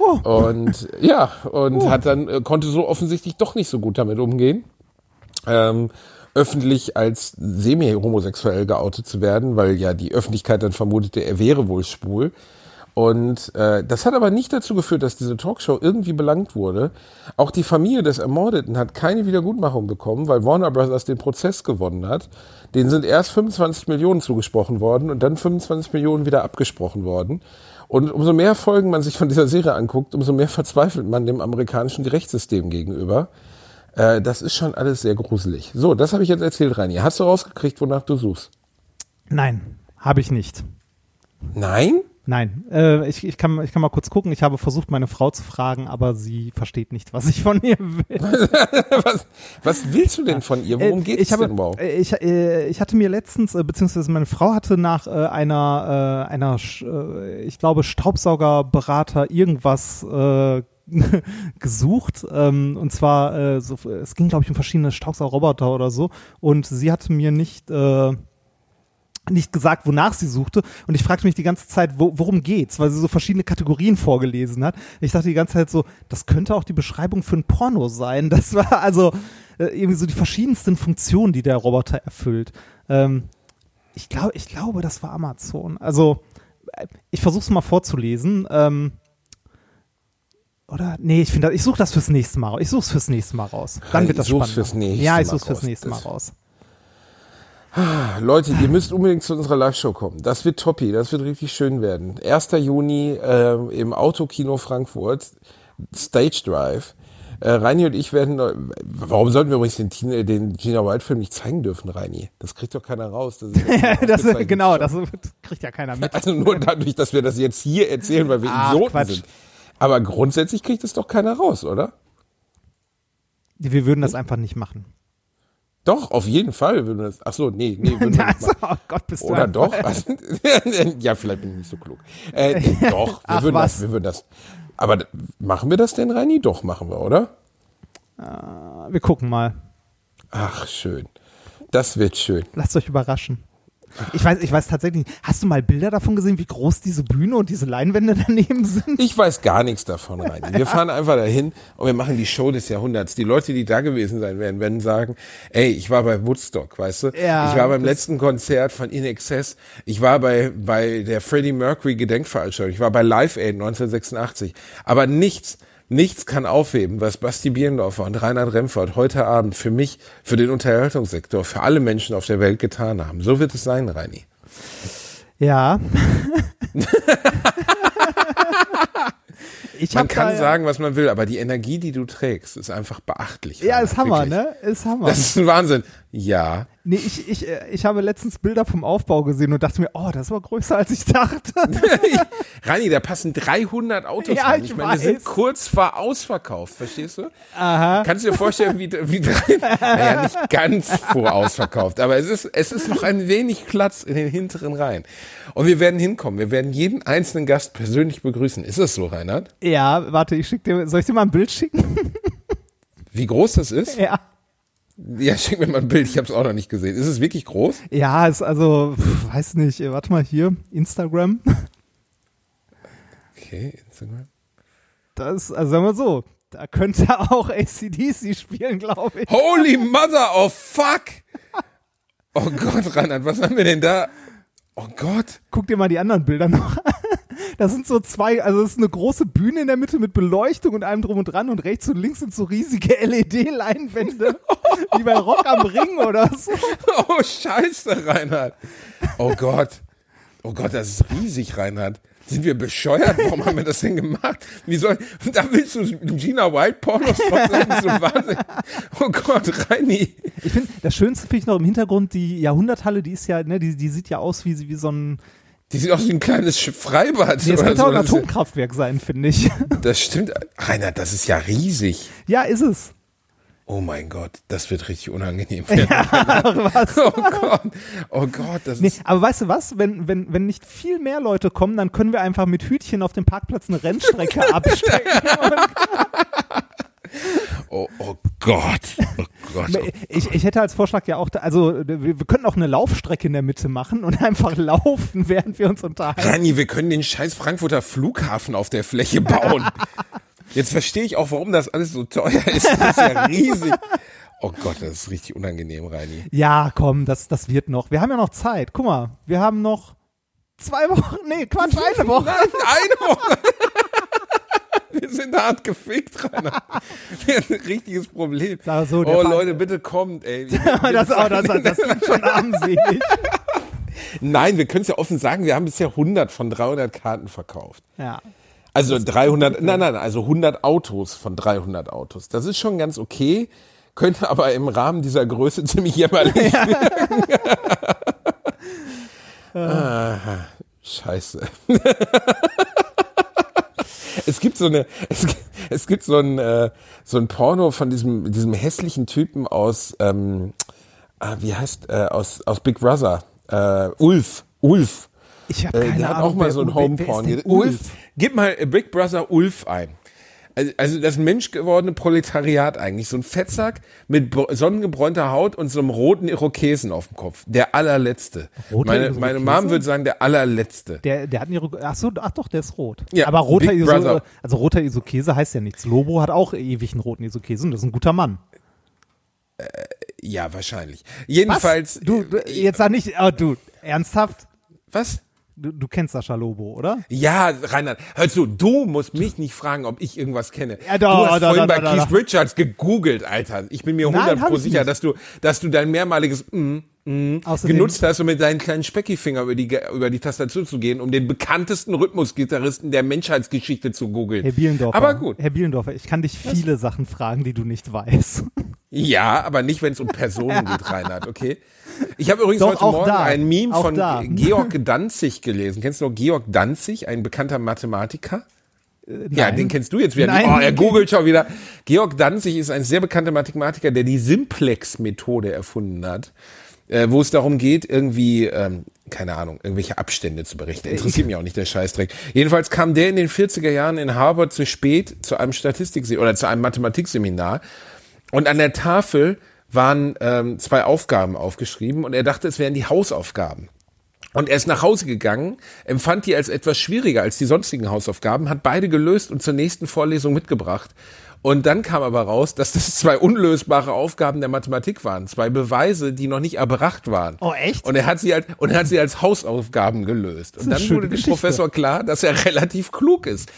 Und ja, und hat dann, äh, konnte so offensichtlich doch nicht so gut damit umgehen. Ähm, öffentlich als semi-homosexuell geoutet zu werden, weil ja die Öffentlichkeit dann vermutete, er wäre wohl schwul. Und äh, das hat aber nicht dazu geführt, dass diese Talkshow irgendwie belangt wurde. Auch die Familie des Ermordeten hat keine Wiedergutmachung bekommen, weil Warner Brothers den Prozess gewonnen hat. Denen sind erst 25 Millionen zugesprochen worden und dann 25 Millionen wieder abgesprochen worden. Und umso mehr Folgen man sich von dieser Serie anguckt, umso mehr verzweifelt man dem amerikanischen Rechtssystem gegenüber. Äh, das ist schon alles sehr gruselig. So, das habe ich jetzt erzählt, Reini. Hast du rausgekriegt, wonach du suchst? Nein, habe ich nicht. Nein? Nein, äh, ich, ich, kann, ich kann mal kurz gucken. Ich habe versucht, meine Frau zu fragen, aber sie versteht nicht, was ich von ihr will. was, was willst du denn von ihr? Worum Äh, ich habe, denn überhaupt? äh, Ich, äh, ich hatte mir letztens, äh, beziehungsweise meine Frau hatte nach äh, einer, äh, einer, äh, ich glaube, Staubsaugerberater irgendwas äh, gesucht. Ähm, und zwar, äh, so, es ging, glaube ich, um verschiedene Staubsaugerroboter oder so. Und sie hatte mir nicht. Äh, nicht gesagt, wonach sie suchte. Und ich fragte mich die ganze Zeit, wo, worum geht's, weil sie so verschiedene Kategorien vorgelesen hat. Ich dachte die ganze Zeit so, das könnte auch die Beschreibung für ein Porno sein. Das war also äh, irgendwie so die verschiedensten Funktionen, die der Roboter erfüllt. Ähm, ich glaube, ich glaube, das war Amazon. Also äh, ich versuche es mal vorzulesen. Ähm, oder? Nee, ich finde, ich suche das fürs nächste Mal. Ich suche es fürs nächste Mal raus. Dann wird das Ich such's spannend. fürs nächste ja, ich suche es fürs nächste Mal raus. Leute, ihr müsst unbedingt zu unserer Live-Show kommen. Das wird toppi, das wird richtig schön werden. 1. Juni äh, im Autokino Frankfurt, Stage Drive. Äh, Reini und ich werden, warum sollten wir übrigens den, Tina, den Gina Wild Film nicht zeigen dürfen, Reini? Das kriegt doch keiner raus. Das ja das, genau, das kriegt ja keiner mit. Also nur dadurch, dass wir das jetzt hier erzählen, weil wir Ach, Idioten Quatsch. sind. Aber grundsätzlich kriegt es doch keiner raus, oder? Wir würden das einfach nicht machen. Doch, auf jeden Fall würden wir das. Ach so, nee, nee, würden wir nicht Also, machen. oh Gott, bist du Oder ein- doch? Also, ja, vielleicht bin ich nicht so klug. Äh, doch, wir Ach, würden was. das, wir würden das. Aber machen wir das denn, Reini? Doch, machen wir, oder? Wir gucken mal. Ach, schön. Das wird schön. Lasst euch überraschen. Ich weiß, ich weiß tatsächlich nicht. Hast du mal Bilder davon gesehen, wie groß diese Bühne und diese Leinwände daneben sind? Ich weiß gar nichts davon, Reini. Wir fahren einfach dahin und wir machen die Show des Jahrhunderts. Die Leute, die da gewesen sein werden, werden sagen, ey, ich war bei Woodstock, weißt du? Ja, ich war beim letzten Konzert von In Excess. Ich war bei, bei der Freddie Mercury Gedenkveranstaltung. Ich war bei Live Aid 1986. Aber nichts, nichts kann aufheben, was Basti Birndorfer und Reinhard Remford heute Abend für mich, für den Unterhaltungssektor, für alle Menschen auf der Welt getan haben. So wird es sein, Reini. Ja. Man kann ja- sagen, was man will, aber die Energie, die du trägst, ist einfach beachtlich. Ja, ist Hammer, wirklich. ne? Ist Hammer. Das ist ein Wahnsinn. Ja. Nee, ich, ich, äh, ich habe letztens Bilder vom Aufbau gesehen und dachte mir, oh, das war größer als ich dachte. Rani, da passen 300 Autos Ja, rein. ich Ich meine, wir sind weiß. kurz vor ausverkauft, verstehst du? Aha. Kannst du dir vorstellen, wie, wie naja, nicht ganz vor ausverkauft, aber es ist, es ist noch ein wenig Platz in den hinteren Reihen. Und wir werden hinkommen. Wir werden jeden einzelnen Gast persönlich begrüßen. Ist das so, Reinhard? Ja, warte, ich schick dir, soll ich dir mal ein Bild schicken? Wie groß das ist? ja. Ja, schick mir mal ein Bild. Ich habe es auch noch nicht gesehen. Ist es wirklich groß? Ja, ist also, weiß nicht, äh, warte mal hier, Instagram. Okay, Instagram. Das, also sagen wir so, da könnte auch ACDC spielen, glaube ich. Holy Mother of Fuck! Oh Gott, Reinhard, was haben wir denn da? Oh Gott. Guck dir mal die anderen Bilder noch an. Das sind so zwei, also es ist eine große Bühne in der Mitte mit Beleuchtung und allem drum und dran und rechts und links sind so riesige LED-Leinwände, wie bei Rock am Ring oder so. Oh, scheiße, Reinhard. Oh Gott. Oh Gott, das ist riesig, Reinhard. Sind wir bescheuert? Warum haben wir das denn gemacht? Wie soll, da willst du Gina White Pornos ist so Wahnsinn. Oh Gott, Reini. Ich finde, das Schönste finde ich noch im Hintergrund, die Jahrhunderthalle, die ist ja, ne, die, die sieht ja aus wie, wie so ein, Die sieht aus wie ein kleines Freibad. nee, oder könnte so. auch ein Das Atomkraftwerk sein, finde ich. Das stimmt. Rainer, das ist ja riesig. ja, ist es. Oh mein Gott, das wird richtig unangenehm werden. Was? Oh Gott, oh Gott, das Nee, ist. aber weißt du was? Wenn, wenn, wenn nicht viel mehr Leute kommen, dann können wir einfach mit Hütchen auf dem Parkplatz eine Rennstrecke abstecken. Oh, oh Gott, oh Gott. Oh. Ich, ich hätte als Vorschlag ja auch, also wir, wir könnten auch eine Laufstrecke in der Mitte machen und einfach laufen, während wir uns unterhalten. Rani, wir können den scheiß Frankfurter Flughafen auf der Fläche bauen. Jetzt verstehe ich auch, warum das alles so teuer ist. Das ist ja riesig. Oh Gott, das ist richtig unangenehm, Reini. Ja, komm, das, das wird noch. Wir haben ja noch Zeit. Guck mal, wir haben noch zwei Wochen, nee, Quatsch, eine Woche. Nein, eine Woche. Wir sind hart gefickt, Rainer. Wir haben ein richtiges Problem. Sag so, oh Ver- Leute, bitte kommt, ey. Das, oh, das, das klingt schon armselig. Nein, wir können es ja offen sagen, wir haben bisher 100 von 300 Karten verkauft. Ja. Also 300, nein, nein, also 100 Autos von 300 Autos. Das ist schon ganz okay, könnte aber im Rahmen dieser Größe ziemlich jämmerlich wirken. ah, scheiße. Es gibt so eine, es, gibt- es gibt so ein, äh, so ein Porno von diesem, diesem hässlichen Typen aus, ähm, ah, wie heißt, äh, aus, aus Big Brother, äh, Ulf, Ulf. Ich habe Äh, keine der hat Ahnung. auch mal so ein Homeporn. Ulf, gib mal äh, Big Brother Ulf ein. Also, also das menschgewordene Proletariat eigentlich. So ein Fettsack mit br- sonnengebräunter Haut und so einem roten Irokesen auf dem Kopf. Der allerletzte. Roter meine, meine? Mom würde sagen, der allerletzte. Der, der hat einen Iro ach so, ach doch, der ist rot. Ja, aber roter Iso, also roter Isokese heißt ja nichts. Lobo hat auch ewig einen roten Isokese und das ist ein guter Mann. Ja, wahrscheinlich. Was? Jedenfalls. Du, du jetzt sag nicht, oh, du, ernsthaft? Was? Du, du kennst Sascha Lobo, oder? Ja, Reinhard, hör zu, du musst mich nicht fragen, ob ich irgendwas kenne. Ja, doch, du hast doch, vorhin doch, bei doch, Keith doch. Richards gegoogelt, Alter. Ich bin mir Nein, 100 hab pro ich sicher, dass du, dass du dein mehrmaliges mm, mm Außerdem- genutzt hast, um mit deinen kleinen Speckifinger über die, über die Tastatur zu gehen, um den bekanntesten Rhythmusgitarristen der Menschheitsgeschichte zu googeln. Herr Bielendorfer. Aber gut. Herr Bielendorfer, ich kann dich viele Sachen fragen, die du nicht weißt. Ja, aber nicht, wenn es um Personen geht, Reinhard, okay? Ich habe übrigens Doch, heute Morgen da. ein Meme Auch von da. Georg Danzig gelesen. Kennst du noch Georg Danzig, ein bekannter Mathematiker? Ja, nein. den kennst du jetzt wieder. Nein. oh, er googelt schon wieder. Georg Danzig ist ein sehr bekannter Mathematiker, der die Simplex-Methode erfunden hat, äh, wo es darum geht, irgendwie, ähm, keine Ahnung, irgendwelche Abstände zu berechnen. Interessiert mich auch nicht der Scheißdreck. Jedenfalls kam der in den 40er Jahren in Harvard zu spät zu einem Statistik oder zu einem Mathematikseminar und an der Tafel waren ähm, zwei Aufgaben aufgeschrieben und er dachte, es wären die Hausaufgaben. Und er ist nach Hause gegangen, empfand die als etwas schwieriger als die sonstigen Hausaufgaben, hat beide gelöst und zur nächsten Vorlesung mitgebracht. Und dann kam aber raus, dass das zwei unlösbare Aufgaben der Mathematik waren, zwei Beweise, die noch nicht erbracht waren. Oh, echt? Und er hat sie als, und er hat sie als Hausaufgaben gelöst. Und dann wurde dem Geschichte. Professor klar, dass er relativ klug ist.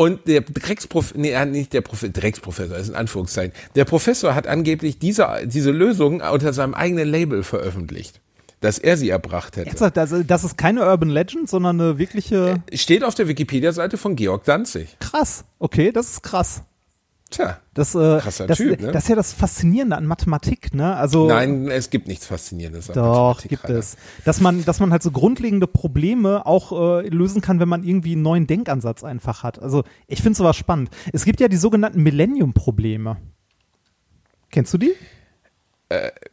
Und der Drecksprofessor, nee, nicht der Prof Drecksprofessor, ist in Anführungszeichen. Der Professor hat angeblich diese, diese Lösung unter seinem eigenen Label veröffentlicht, dass er sie erbracht hätte. Jetzt, das, das ist keine Urban Legend, sondern eine wirkliche. Steht auf der Wikipedia-Seite von Georg Danzig. Krass. Okay, das ist krass. Tja. Das, äh, Krasser das, Typ, ne? das ist ja das Faszinierende an Mathematik, ne? Also Nein, es gibt nichts Faszinierendes an Doch, Mathematik, gibt Rainer. es. Dass man, dass man halt so grundlegende Probleme auch äh, lösen kann, wenn man irgendwie einen neuen Denkansatz einfach hat. Also ich finde sowas spannend. Es gibt ja die sogenannten Millennium-Probleme. Kennst du die?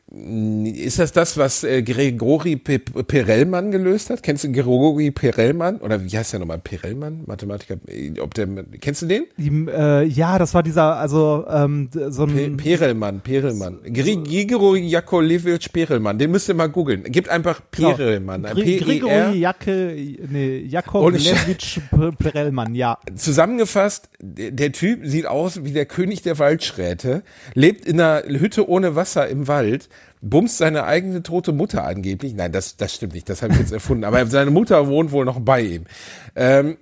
Ist das das, was äh, Gregori Pe Perellmann gelöst hat? Kennst du Gregori Perellmann? Oder wie heißt der nochmal? Perellmann? Mathematiker? Äh, Ob der, kennst du den? die äh, ja, das war dieser, also ähm, so Pe ein Perelmann, Perelmann. Grigori Jakolewitsch Perelmann. Den müsst ihr mal googeln. Gebt einfach Perelmann. Ein Gri- P-E-R. Grigori Jacke, nee, Jakob Ohne Sch- Lewitsch Perelmann, ja. Zusammengefasst, der Typ sieht aus wie der König der Waldschräte, lebt in einer Hütte ohne Wasser im Wald, bumst seine eigene tote Mutter angeblich. Nein, das, das stimmt nicht, das habe ich jetzt erfunden. Aber seine Mutter wohnt wohl noch bei ihm. Ähm,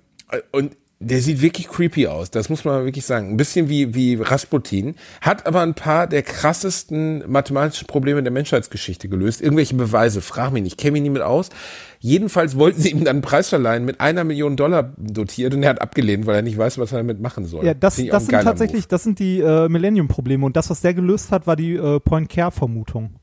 und Der sieht wirklich creepy aus, das muss man wirklich sagen. Ein bisschen wie, wie Rasputin, hat aber ein paar der krassesten mathematischen Probleme der Menschheitsgeschichte gelöst. Irgendwelche Beweise, frag mich nicht, kenne mich nie mit aus. Jedenfalls wollten sie ihm dann einen Preis verleihen mit einer Million Dollar dotiert und er hat abgelehnt, weil er nicht weiß, was er damit machen soll. Ja, das, das sind tatsächlich, das sind die äh, Millennium-Probleme. Und das, was der gelöst hat, war die äh, Point-Care-Vermutung. Move.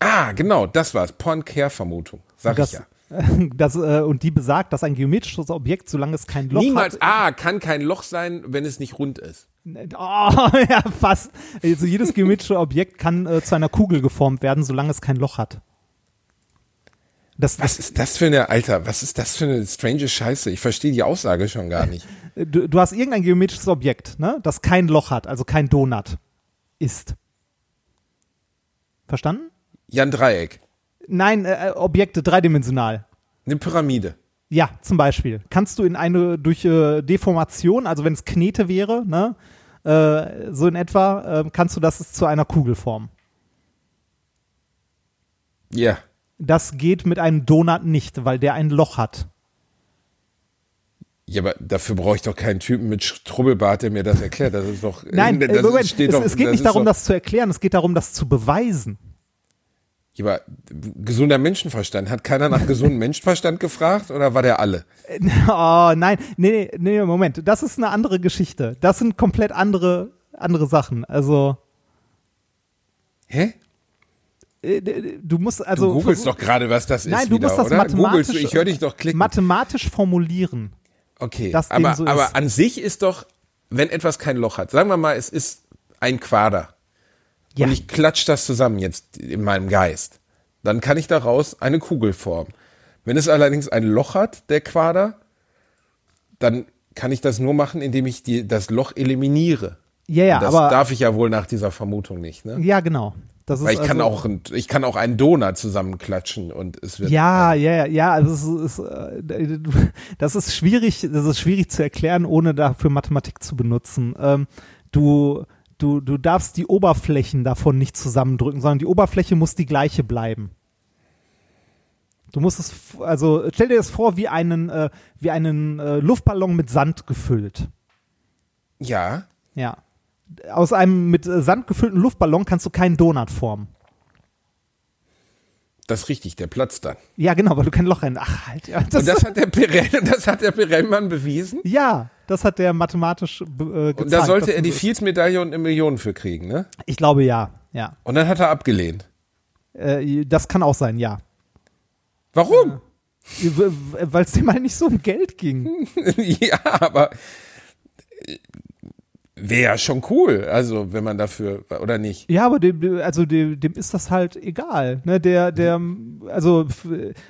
Ah, genau, das war's. Point-Care-Vermutung, sag Das, ich ja. das, äh, und die besagt, dass ein geometrisches Objekt, solange es kein Loch Niemals, hat. ah, kann kein Loch sein, wenn es nicht rund ist. Oh, ja, fast. Also jedes geometrische Objekt kann äh, zu einer Kugel geformt werden, solange es kein Loch hat. Das, Was ist das für eine, Alter, was ist das für eine strange Scheiße? Ich verstehe die Aussage schon gar nicht. du, du hast irgendein geometrisches Objekt, ne, das kein Loch hat, also kein Donut ist. Verstanden? Jan Dreieck, Nein, äh, Objekte dreidimensional. eine Pyramide. Ja, zum Beispiel. Kannst du in eine durch äh, Deformation, also wenn es Knete wäre, ne, äh, so in etwa, äh, kannst du das zu einer Kugel formen. Ja. Das geht mit einem Donut nicht, weil der ein Loch hat. Ja, aber dafür brauche ich doch keinen Typen mit Strubbelbart, der mir das erklärt. Das ist doch. Nein, das äh, Moment, steht es, doch, es geht das nicht darum, doch, das zu erklären, es geht darum, das zu beweisen. Ja, aber gesunder Menschenverstand. Hat keiner nach gesundem Menschenverstand gefragt oder war der alle? Oh, nein, nee, nee, Moment, das ist eine andere Geschichte. Das sind komplett andere, andere Sachen. Also, Hä? äh, du musst also. Du googelst doch gerade, was das ist. Nein, du wieder, musst das oder? Mathematisch, du, ich höre dich doch klicken. mathematisch formulieren. Okay, aber, so aber an sich ist doch, wenn etwas kein Loch hat, sagen wir mal, es ist ein Quader Ja. und ich klatsch das zusammen jetzt in meinem Geist, dann kann ich daraus eine Kugel formen. Wenn es allerdings ein Loch hat, der Quader, dann kann ich das nur machen, indem ich die, das Loch eliminiere. Ja, ja, das aber. darf ich ja wohl nach dieser Vermutung nicht, ne? ja, genau. Das ist Weil ich kann also, auch, ein, ich kann auch einen Donut zusammenklatschen und es wird. Ja, ja, ja, ja, also es ist, äh, das ist schwierig, das ist schwierig zu erklären, ohne dafür Mathematik zu benutzen. Ähm, du, du, du darfst die Oberflächen davon nicht zusammendrücken, sondern die Oberfläche muss die gleiche bleiben. Du musst es, also stell dir das vor wie einen, äh, wie einen äh, Luftballon mit Sand gefüllt. ja. Ja. Aus einem mit äh, Sand gefüllten Luftballon kannst du keinen Donut formen. Das ist richtig, der platzt dann. Ja, genau, weil du kein Loch rein. Ach halt, ja. Das, Und das hat der Pirell, das hat der Pirellmann bewiesen. ja, das hat der mathematisch äh, gezeigt. Und da sollte er die Fields-Medaille und eine Million für kriegen, ne? Ich glaube ja, ja. Und dann hat er abgelehnt. Äh, das kann auch sein, ja. Warum? Weil es dem halt nicht so um Geld ging. ja, aber wäre ja schon cool, also wenn man dafür, oder nicht? Ja, aber dem, also dem, dem ist das halt egal. Ne? Der, der, also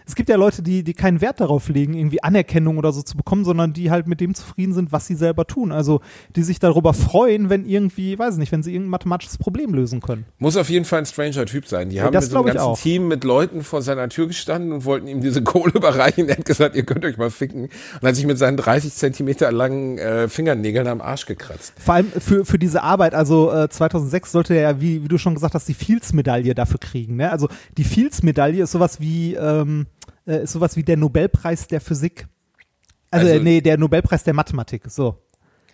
es gibt ja Leute, die, die keinen Wert darauf legen, irgendwie Anerkennung oder so zu bekommen, sondern die halt mit dem zufrieden sind, was sie selber tun. Also die sich darüber freuen, wenn irgendwie, weiß nicht, wenn sie irgendein mathematisches Problem lösen können. Muss auf jeden Fall ein stranger Typ sein. Die haben das mit so einem ganzen auch. Team mit Leuten vor seiner Tür gestanden und wollten ihm diese Kohle überreichen. Er hat gesagt, ihr könnt euch mal ficken. Und hat sich mit seinen 30 Zentimeter langen äh, Fingernägeln am Arsch gekratzt. Vor allem für, für diese Arbeit, also äh, 2006 sollte er ja, wie, wie du schon gesagt hast, die Fields-Medaille dafür kriegen. Ne? Also die Fields-Medaille ist sowas wie, ähm, äh, ist sowas wie der Nobelpreis der Physik. Also, Also- äh, nee, der Nobelpreis der Mathematik, so.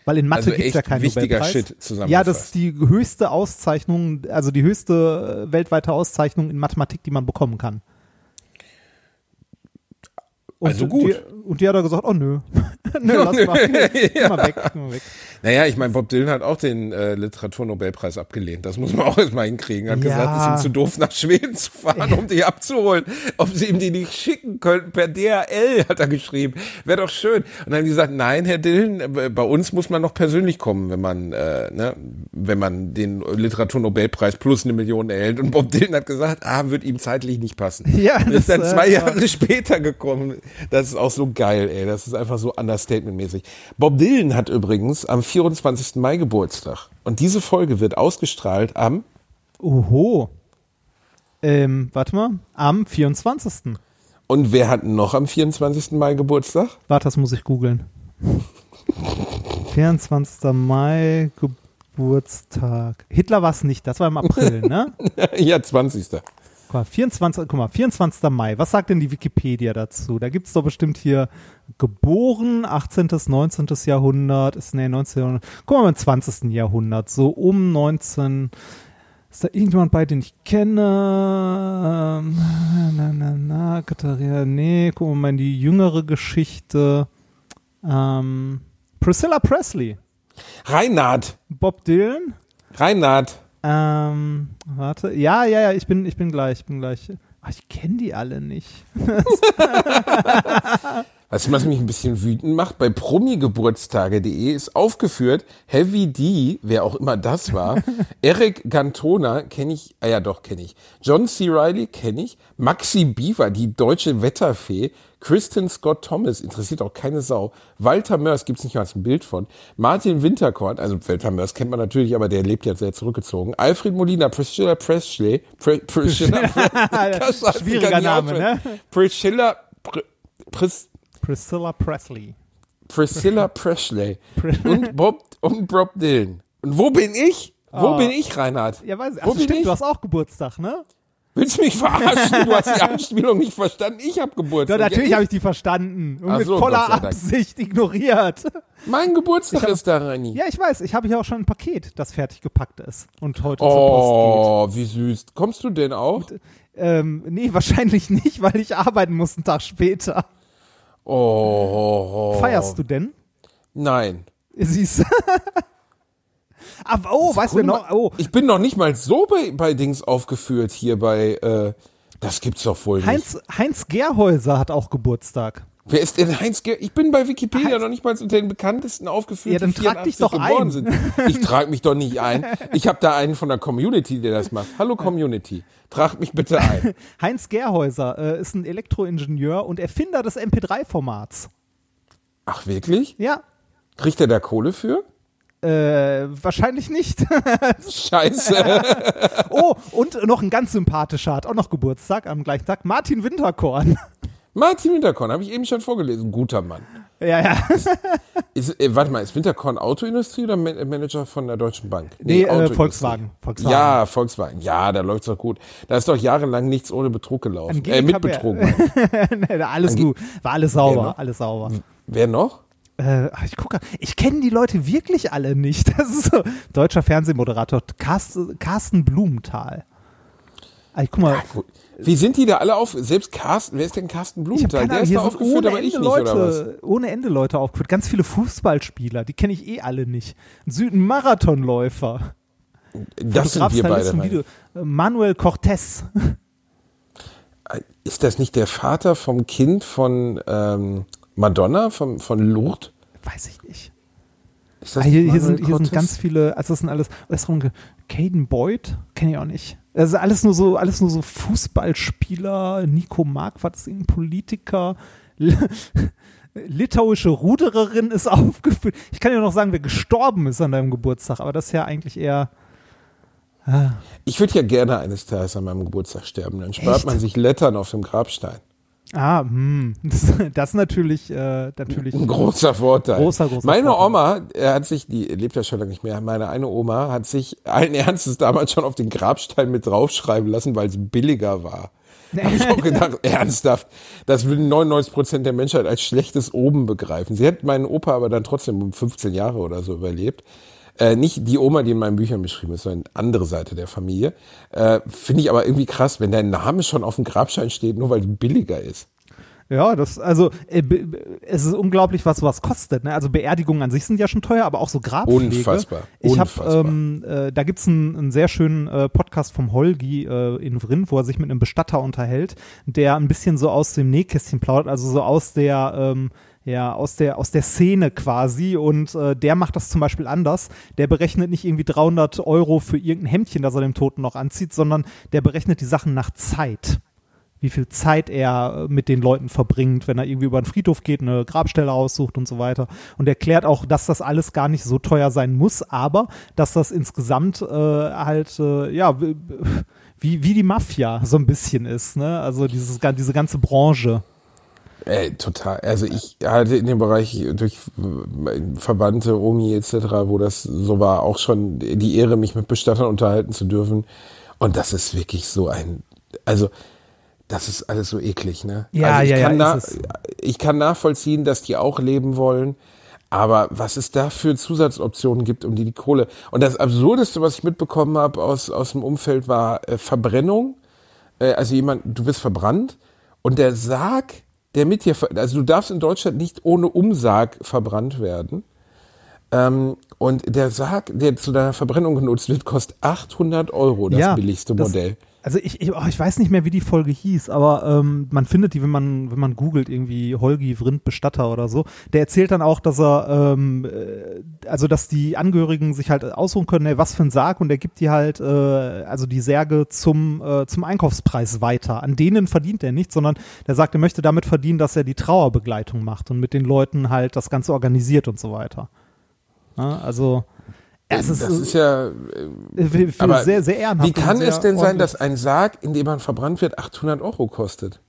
Weil in Mathe Also gibt's ja keinen wichtiger Nobelpreis. Shit. Ja, das ist die höchste Auszeichnung, also die höchste äh, weltweite Auszeichnung in Mathematik, die man bekommen kann. Und Also gut. Die, und die hat er gesagt, oh nö. nö, lass mal. Geh mal weg, mal weg. Naja, ich meine, Bob Dylan hat auch den äh, Literaturnobelpreis abgelehnt. Das muss man auch erstmal hinkriegen. Hat Ja. gesagt, es ist ihm zu doof, nach Schweden zu fahren, um die abzuholen. Ob sie ihm die nicht schicken könnten, per DHL, hat er geschrieben. Wäre doch schön. Und dann haben die gesagt, nein, Herr Dylan, äh, bei uns muss man noch persönlich kommen, wenn man, äh, ne, wenn man den Literaturnobelpreis plus eine Million erhält. Und Bob Dylan hat gesagt, ah, wird ihm zeitlich nicht passen. Ja, Und ist das, dann äh, zwei ja. Jahre später gekommen. Das ist auch so geil, ey. Das ist einfach so Understatement-mäßig. Bob Dylan hat übrigens am 24. Mai Geburtstag. Und diese Folge wird ausgestrahlt am, Oho. Ähm, warte mal, am 24. und wer hat noch am 24. Mai Geburtstag? Warte, das muss ich googeln. 24. Mai, Geburtstag. Hitler war es nicht, das war im April, ne? ja, 20. Guck mal, 24, guck mal, 24. Mai. Was sagt denn die Wikipedia dazu? Da gibt's doch bestimmt hier geboren, 18., 19. Jahrhundert, ist, nee, 19. Jahrhundert. Guck mal, im 20. Jahrhundert, so um 19. Ist da irgendjemand bei, den ich kenne? Ähm, Na, na, na, Katharina, nee, guck mal in die jüngere Geschichte. Ähm, Priscilla Presley, Reinhard, Bob Dylan. Reinhard. Ähm, warte. Ja, ja, ja, ich bin, ich bin gleich, ich bin gleich. Ach, ich kenne die alle nicht. Du, was mich ein bisschen wütend macht? Bei promigeburtstage.de ist aufgeführt, Heavy D, wer auch immer das war, Eric Cantona kenne ich, ah ja doch, kenne ich, John C. Reilly kenne ich, Maxi Beaver, die deutsche Wetterfee, Kristen Scott Thomas, interessiert auch keine Sau, Walter Mörs, gibt's nicht mal ein Bild von, Martin Winterkorn, also Walter Mörs kennt man natürlich, aber der lebt ja sehr zurückgezogen, Alfred Molina, Priscilla Presley, Pre, Priscilla, ich Schwieriger Name, ne? Priscilla, Pr, Pris, Priscilla Presley. Priscilla Presley und Bob und Bob Dylan. Und wo bin ich? Wo Ah. bin ich, Reinhard? Ja, weiß ich. Wo Ach, bin stimmt, ich? du hast auch Geburtstag, ne? Willst du mich verarschen? Du hast die Anspielung nicht verstanden. Ich habe Ja, Geburtstag. natürlich Ja, habe ich die verstanden und Ach mit so, voller. Absicht ignoriert. Mein Geburtstag ist da, Reini. Ja, ich weiß, ich habe hier auch schon ein Paket, das fertig gepackt ist und heute zur Post Oh, wie süß. Kommst du denn auch? geht. Ähm, nee, wahrscheinlich nicht, weil ich arbeiten muss einen Tag später. Oh. Feierst du denn? Nein. Siehst du? Aber, oh, weißt du noch, oh, Ich bin noch nicht mal so bei, bei Dings aufgeführt hier bei, äh, das gibt's doch wohl nicht. Heinz, Heinz Gerhäuser hat auch Geburtstag. Wer ist denn Heinz Ger Ich bin bei Wikipedia Heinz- noch nicht mal unter den bekanntesten aufgeführt, Ja, dann die trag dich 84 doch geboren ein. sind. Ich trage mich doch nicht ein. Ich habe da einen von der Community, der das macht. Hallo Community, tragt mich bitte ein. Heinz Gerhäuser äh, ist ein Elektroingenieur und Erfinder des MP3-Formats. Ach wirklich? Ja, Kriegt er da Kohle für? äh, wahrscheinlich nicht. Scheiße. oh, und noch ein ganz sympathischer hat auch noch Geburtstag am gleichen Tag. Martin Winterkorn. Martin Winterkorn, habe ich eben schon vorgelesen. Guter Mann. ja, ja. Ist, äh, warte mal, ist Winterkorn Autoindustrie oder Man Manager von der Deutschen Bank? Nee, äh, Autoindustrie. Volkswagen. Volkswagen. Ja, Volkswagen. Ja, da läuft's doch gut. Da ist doch jahrelang nichts ohne Betrug gelaufen. Äh, mit. Betrug. nee, alles Ange- gut. War alles sauber, Ja, alles sauber. Wer noch? Äh, ach, ich gucke, ich kenne die Leute wirklich alle nicht. Das ist so deutscher Fernsehmoderator Carsten, Carsten Blumenthal. Ah, ich guck mal, Gut. Wie sind die da alle auf? Selbst Carsten, wer ist denn Carsten Blumenthal? Der ist hier da aufgeführt, ohne aber Ende ich nicht, oder was? Leute, ohne Ende Leute aufgeführt. Ganz viele Fußballspieler, die kenne ich eh alle nicht. Ein Süden-Marathonläufer. Das sind wir beide. Äh, Manuel Cortez. Ist das nicht der Vater vom Kind von ähm, Madonna, von, von Lourdes? Weiß ich nicht. Ist Ah, hier, hier, sind, hier sind ganz viele, also das sind alles, was Caden Boyd, kenne ich auch nicht. Also alles nur so, alles nur so Fußballspieler, Nico Marquardt ist irgendein Politiker, litauische Rudererin ist aufgeführt. Ich kann dir noch sagen, wer gestorben ist an deinem Geburtstag, aber das ist ja eigentlich eher, Ich würde ja gerne eines Tages an meinem Geburtstag sterben. Dann spart Echt? man sich Lettern auf dem Grabstein. Ah, hm, das, das ist natürlich, äh, natürlich. Ein großer Vorteil. Großer, großer Meine Vorteil. Oma, er hat sich, die lebt ja schon lange nicht mehr, meine eine Oma hat sich allen Ernstes damals schon auf den Grabstein mit draufschreiben lassen, weil es billiger war. Habe ich auch gedacht, ernsthaft. Das würden 99 Prozent der Menschheit als schlechtes Oben begreifen. Sie hat meinen Opa aber dann trotzdem um 15 Jahre oder so überlebt. Äh, nicht die Oma, die in meinen Büchern beschrieben ist, sondern andere Seite der Familie. Äh, Finde ich aber irgendwie krass, wenn dein Name schon auf dem Grabstein steht, nur weil es billiger ist. Ja, das, also, äh, es ist unglaublich, was sowas kostet. Ne? Also Beerdigungen an sich sind ja schon teuer, aber auch so Grabpflege. Unfassbar, Ich habe, ähm, äh, da gibt's einen, einen sehr schönen äh, Podcast vom Holgi äh, in Vrin, wo er sich mit einem Bestatter unterhält, der ein bisschen so aus dem Nähkästchen plaudert, also so aus der, ähm, ja, aus der, aus der Szene quasi und äh, der macht das zum Beispiel anders. Der berechnet nicht irgendwie 300 Euro für irgendein Hemdchen, das er dem Toten noch anzieht, sondern der berechnet die Sachen nach Zeit wie viel Zeit er äh, mit den Leuten verbringt, wenn er irgendwie über den Friedhof geht, eine Grabstelle aussucht und so weiter. Und erklärt auch, dass das alles gar nicht so teuer sein muss, aber dass das insgesamt äh, halt, äh, ja, wie, wie die Mafia so ein bisschen ist, ne? Also dieses, diese ganze Branche. Ey, total. Also ich hatte in dem Bereich durch Verwandte, Omi etc., wo das so war, auch schon die Ehre, mich mit Bestattern unterhalten zu dürfen. Und das ist wirklich so ein also das ist alles so eklig, ne? Ja, also ich ja, ja, kann es. Ich kann nachvollziehen, dass die auch leben wollen. Aber was es da für Zusatzoptionen gibt, um die die Kohle. Und das Absurdeste, was ich mitbekommen habe aus, aus dem Umfeld, war äh, Verbrennung. Äh, also jemand, du wirst verbrannt und der Sarg, der mit dir, also du darfst in Deutschland nicht ohne Umsarg verbrannt werden. Ähm, und der Sarg, der zu deiner Verbrennung genutzt wird, kostet 800 Euro, das billigste das- Modell. Also ich, ich, oh, ich weiß nicht mehr, wie die Folge hieß, aber ähm, man findet die, wenn man, wenn man googelt, irgendwie Holgi Vrind Bestatter oder so. Der erzählt dann auch, dass er, ähm, äh, also dass die Angehörigen sich halt aussuchen können, ey, was für ein Sarg und er gibt die halt, äh, also die Särge zum, äh, zum Einkaufspreis weiter. An denen verdient er nichts, sondern der sagt, er möchte damit verdienen, dass er die Trauerbegleitung macht und mit den Leuten halt das Ganze organisiert und so weiter. Ja, also es ist, das ist ja. äh, für, für sehr, sehr ehrenhaft. Wie kann es denn sein, dass ein Sarg, in dem man verbrannt wird, 800 Euro kostet?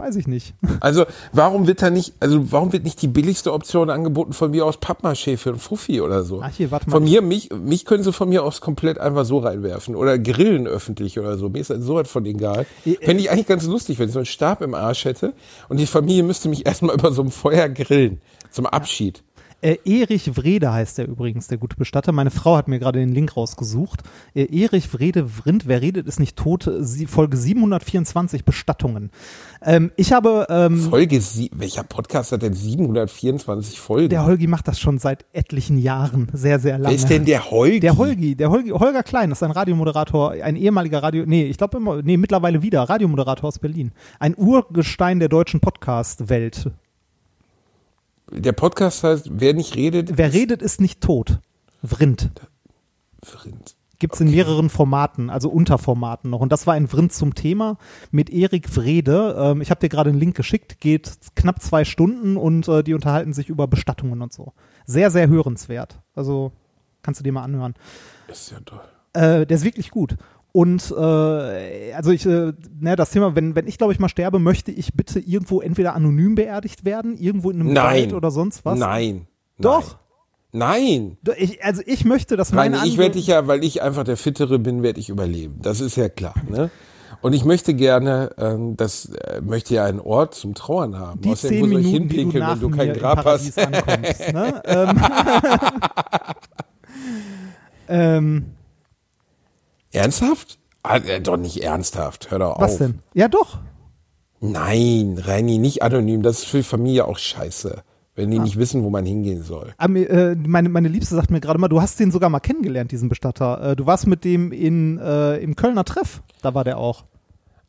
Weiß ich nicht. Also warum wird da nicht, also warum wird nicht die billigste Option angeboten von mir aus Pappmaché für einen Fuffi oder so? Ach hier, warte mal. Von mir, mich, mich können sie von mir aus komplett einfach so reinwerfen oder grillen öffentlich oder so. Mir ist das so was von egal. Äh, Fände ich eigentlich ganz lustig, wenn ich so einen Stab im Arsch hätte und die Familie müsste mich erstmal über so ein Feuer grillen zum Abschied. Äh, Erich Wrede heißt der übrigens, der gute Bestatter. Meine Frau hat mir gerade den Link rausgesucht. Äh, Erich Wrede Vrind, wer redet, ist nicht tot. Sie, Folge 724 Bestattungen. Ähm, ich habe, ähm, Folge sie, welcher Podcast hat denn 724 Folgen? der Holgi macht das schon seit etlichen Jahren, sehr, sehr lange. Wer ist denn der Holgi? Der Holgi, der Holgi, Holger Klein, das ist ein Radiomoderator, ein ehemaliger Radio, nee, ich glaube immer, nee, mittlerweile wieder, Radiomoderator aus Berlin. Ein Urgestein der deutschen Podcast-Welt. Der Podcast heißt, wer nicht redet, Wer redet, ist nicht tot. Vrind. Vrind. Gibt es in mehreren Formaten, also Unterformaten noch. Und das war ein Vrind zum Thema mit Erik Wrede. Ähm, ich habe dir gerade einen Link geschickt, geht knapp zwei Stunden und äh, die unterhalten sich über Bestattungen und so. Sehr, sehr hörenswert. Also kannst du dir mal anhören. Ist ja toll. Äh, der ist wirklich gut. Und äh, also ich, äh, ne, das Thema, wenn, wenn ich glaube ich mal sterbe, möchte ich bitte irgendwo entweder anonym beerdigt werden, irgendwo in einem Nein. Wald oder sonst was. Nein. Doch. Nein. Ich, also ich möchte, dass meine Nein, ich werde dich ja, weil ich einfach der Fittere bin, werde ich überleben. Das ist ja klar. Ne? Und ich möchte gerne, ähm, das äh, möchte ja einen Ort zum Trauern haben. die Außerdem, zehn ich Minuten, du hinpinkeln, wenn du kein Grab hast? ankommst. Ne? ähm, ähm, Ernsthaft? Ah, äh, doch nicht ernsthaft. Hör doch was auf. denn? Ja, doch. Nein, Reini, nicht anonym. Das ist für die Familie auch scheiße. Wenn die Ah. nicht wissen, wo man hingehen soll. Aber, äh, meine, meine Liebste sagt mir gerade mal, du hast den sogar mal kennengelernt, diesen Bestatter. Äh, du warst mit dem in, äh, im Kölner Treff. Da war der auch.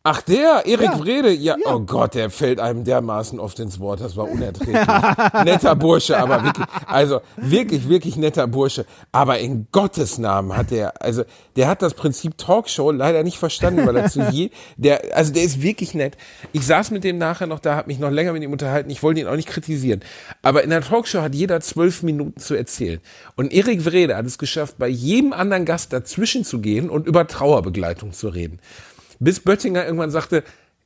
Ach, der, Erik Ja. Wrede, ja, Ja. oh Gott, der fällt einem dermaßen oft ins Wort, das war unerträglich. netter Bursche, aber wirklich, also wirklich, wirklich netter Bursche. Aber in Gottes Namen hat der, also der hat das Prinzip Talkshow leider nicht verstanden, weil er zu je, der, also der ist wirklich nett. Ich saß mit dem nachher noch da, hab mich noch länger mit ihm unterhalten, ich wollte ihn auch nicht kritisieren. Aber in der Talkshow hat jeder zwölf Minuten zu erzählen. Und Erik Wrede hat es geschafft, bei jedem anderen Gast dazwischen zu gehen und über Trauerbegleitung zu reden bis Böttinger irgendwann sagte,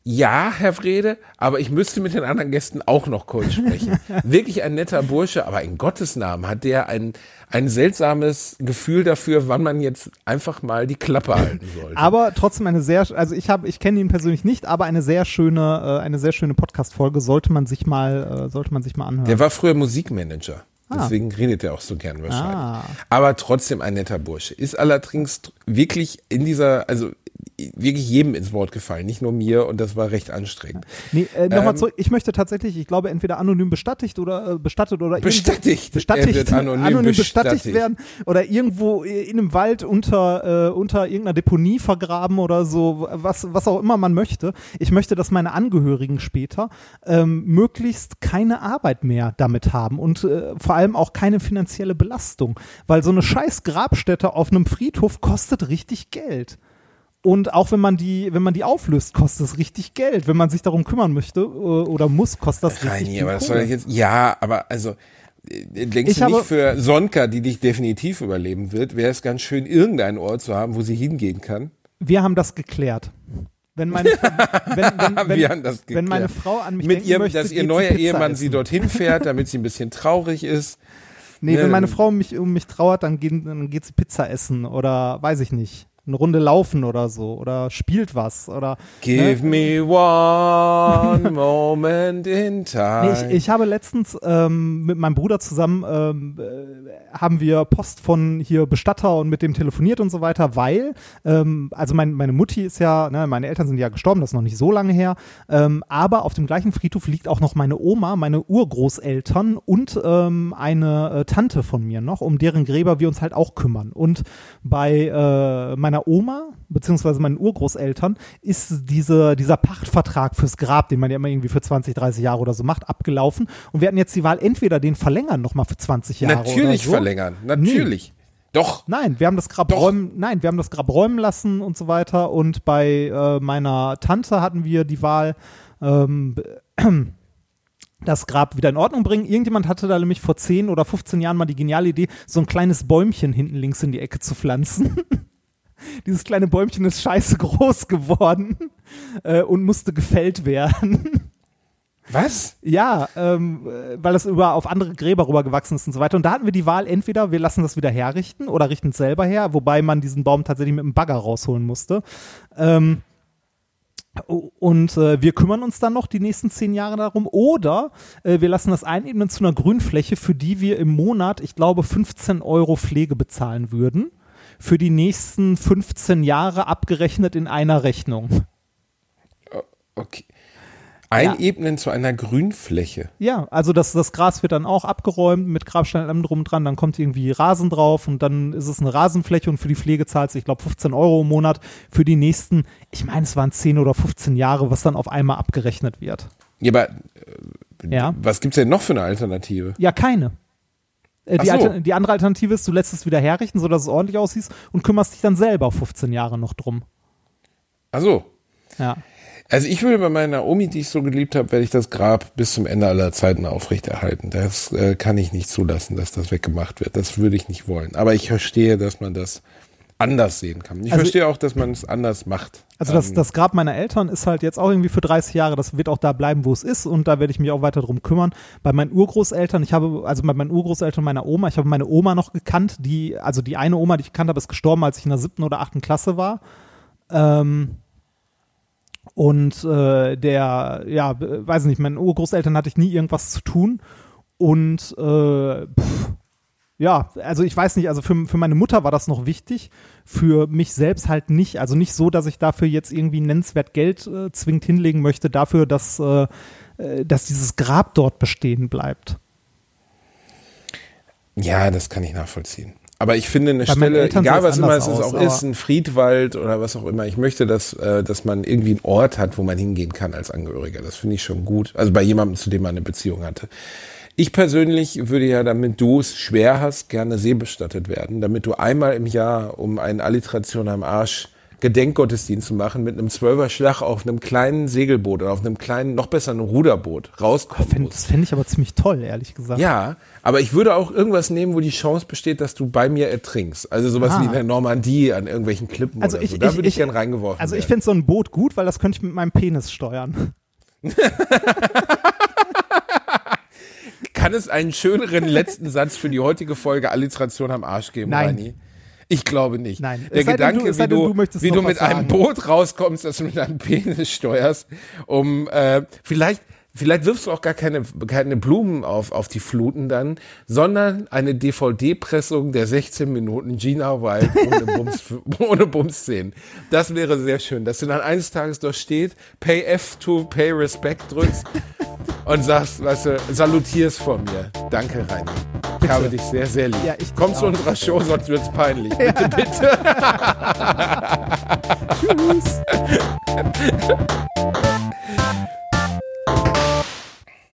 ja, Herr Wrede, aber ich müsste mit den anderen Gästen auch noch kurz sprechen. Wirklich ein netter Bursche, aber in Gottes Namen hat der ein, ein seltsames Gefühl dafür, wann man jetzt einfach mal die Klappe halten sollte. Aber trotzdem eine sehr, also ich habe, ich kenne ihn persönlich nicht, aber eine sehr schöne, äh, eine sehr schöne Podcast-Folge sollte man sich mal, äh, sollte man sich mal anhören. Der war früher Musikmanager. Deswegen redet er auch so gern wahrscheinlich. Ah. Aber trotzdem ein netter Bursche. Ist allerdings wirklich in dieser, also wirklich jedem ins Wort gefallen, nicht nur mir und das war recht anstrengend. Nee, äh, nochmal Ähm, zurück. Ich möchte tatsächlich, ich glaube, entweder anonym bestattigt oder äh, bestattet oder Bestattigt. bestattigt, wird anonym bestattigt bestattigt. werden oder irgendwo in einem Wald unter äh, unter irgendeiner Deponie vergraben oder so, was was auch immer man möchte. Ich möchte, dass meine Angehörigen später ähm, möglichst keine Arbeit mehr damit haben und äh, vor allem auch keine finanzielle Belastung, weil so eine scheiß Grabstätte auf einem Friedhof kostet richtig Geld. Und auch wenn man die, wenn man die auflöst, kostet es richtig Geld. Wenn man sich darum kümmern möchte äh, oder muss, kostet das richtig Reini, viel aber das soll ich jetzt, ja, aber also, äh, denkst Ich du nicht für Sonka, die dich definitiv überleben wird, wäre es ganz schön, irgendeinen Ort zu haben, wo sie hingehen kann? Wir haben das geklärt. Wenn meine, wenn, wenn, wenn, wenn meine. Frau an mich Mit denken ihrem, möchte, dass ihr geht neuer Ehemann essen. sie dorthin fährt, damit sie ein bisschen traurig ist. Nee, Ne, wenn meine Frau mich um mich trauert, dann, gehen, dann geht sie Pizza essen oder weiß ich nicht. Eine Runde laufen oder so oder spielt was oder Give me one moment in time. Nee, ich, ich habe letztens ähm, mit meinem Bruder zusammen ähm, äh, haben wir Post von hier Bestatter und mit dem telefoniert und so weiter, weil ähm, also mein, meine Mutti ist ja, ne, meine Eltern sind ja gestorben, das ist noch nicht so lange her, ähm, aber auf dem gleichen Friedhof liegt auch noch meine Oma, meine Urgroßeltern und ähm, eine äh, Tante von mir noch, um deren Gräber wir uns halt auch kümmern. Und bei äh, meiner Oma beziehungsweise meinen Urgroßeltern ist diese, dieser Pachtvertrag fürs Grab, den man ja immer irgendwie für 20, 30 Jahre oder so macht, abgelaufen. Und wir hatten jetzt die Wahl, entweder den verlängern nochmal für 20 Jahre Natürlich oder so. verlängern. Natürlich. Doch. Nein, wir haben das Grab Doch. räumen, nein, wir haben das Grab räumen lassen und so weiter. Und bei äh, meiner Tante hatten wir die Wahl, ähm, das Grab wieder in Ordnung bringen. Irgendjemand hatte da nämlich vor 10 oder 15 Jahren mal die geniale Idee, so ein kleines Bäumchen hinten links in die Ecke zu pflanzen. Dieses kleine Bäumchen ist scheiße groß geworden äh, und musste gefällt werden. Was? Ja, ähm, äh, weil das über auf andere Gräber rübergewachsen ist und so weiter. Und da hatten wir die Wahl, entweder wir lassen das wieder herrichten oder richten es selber her, wobei man diesen Baum tatsächlich mit einem Bagger rausholen musste. Ähm, und äh, wir kümmern uns dann noch die nächsten zehn Jahre darum. Oder äh, wir lassen das einebnen zu einer Grünfläche, für die wir im Monat, ich glaube, 15 Euro Pflege bezahlen würden. Für die nächsten 15 Jahre abgerechnet in einer Rechnung. Okay. Einebnen zu einer Grünfläche. Ja, also das, das Gras wird dann auch abgeräumt mit Grabstein und allem drum und dran, dann kommt irgendwie Rasen drauf und dann ist es eine Rasenfläche und für die Pflege zahlt ich glaube 15 Euro im Monat für die nächsten, ich meine es waren 10 oder 15 Jahre, was dann auf einmal abgerechnet wird. Ja, aber äh, Ja. was gibt's denn noch für eine Alternative? Ja, keine. Äh, die, so. Die andere Alternative ist, du lässt es wieder herrichten, sodass es ordentlich aussieht und kümmerst dich dann selber 15 Jahre noch drum. Ach so. Ja. Also ich würde bei meiner Omi, die ich so geliebt habe, werde ich das Grab bis zum Ende aller Zeiten aufrechterhalten. Das äh, kann ich nicht zulassen, dass das weggemacht wird. Das würde ich nicht wollen. Aber ich verstehe, dass man das anders sehen kann. Ich Also- verstehe auch, dass man es anders macht. Also das, Ähm, das Grab meiner Eltern ist halt jetzt auch irgendwie für 30 Jahre, das wird auch da bleiben, wo es ist und da werde ich mich auch weiter drum kümmern. Bei meinen Urgroßeltern, ich habe, also bei meinen Urgroßeltern und meiner Oma, ich habe meine Oma noch gekannt, die, also die eine Oma, die ich gekannt habe, ist gestorben, als ich in der siebten oder achten Klasse war. Ähm, und äh, der, ja, weiß nicht, meinen Urgroßeltern hatte ich nie irgendwas zu tun und äh, pff, ja, also ich weiß nicht, also für, für meine Mutter war das noch wichtig, für mich selbst halt nicht. Also nicht so, dass ich dafür jetzt irgendwie nennenswert Geld äh, zwingend hinlegen möchte, dafür, dass, äh, äh, dass dieses Grab dort bestehen bleibt. Ja, das kann ich nachvollziehen. Aber ich finde eine Bei Stelle, egal was immer es aus, auch ist, ein Friedwald oder was auch immer, ich möchte, dass, äh, dass man irgendwie einen Ort hat, wo man hingehen kann als Angehöriger. Das finde ich schon gut. Also bei jemandem, zu dem man eine Beziehung hatte. Ich persönlich würde ja, damit du es schwer hast, gerne seebestattet werden, damit du einmal im Jahr um eine Alliteration am Arsch Gedenkgottesdienst zu machen mit einem Zwölferschlag auf einem kleinen Segelboot oder auf einem kleinen, noch besser einem Ruderboot rauskommen musst. das fände ich aber ziemlich toll, ehrlich gesagt. Ja, aber ich würde auch irgendwas nehmen, wo die Chance besteht, dass du bei mir ertrinkst. Also sowas Ah. wie in der Normandie an irgendwelchen Klippen Also oder ich, so. Da ich, würde ich, ich gern reingeworfen Also ich finde so ein Boot gut, weil das könnte ich mit meinem Penis steuern. Kann es einen schöneren letzten Satz für die heutige Folge Alliteration am Arsch geben, Nein. Reini? Ich glaube nicht. Nein. Der Gedanke, du- wie du, du wie du mit einem sagen. Boot rauskommst, dass du mit deinem Penis steuerst, um äh, vielleicht Vielleicht wirfst du auch gar keine, keine Blumen auf, auf die Fluten dann, sondern eine DVD-Pressung der 16 Minuten Gina Wild ohne Bums, ohne Bums-Szenen. Das wäre sehr schön, dass du dann eines Tages dort steht, Pay F to Pay Respect drückst und sagst, weißt du, salutierst vor mir. Danke, Rainer. Ich habe dich sehr, sehr lieb. Ja, ich Komm zu unserer Show, sonst wird's peinlich. Bitte, bitte. Tschüss.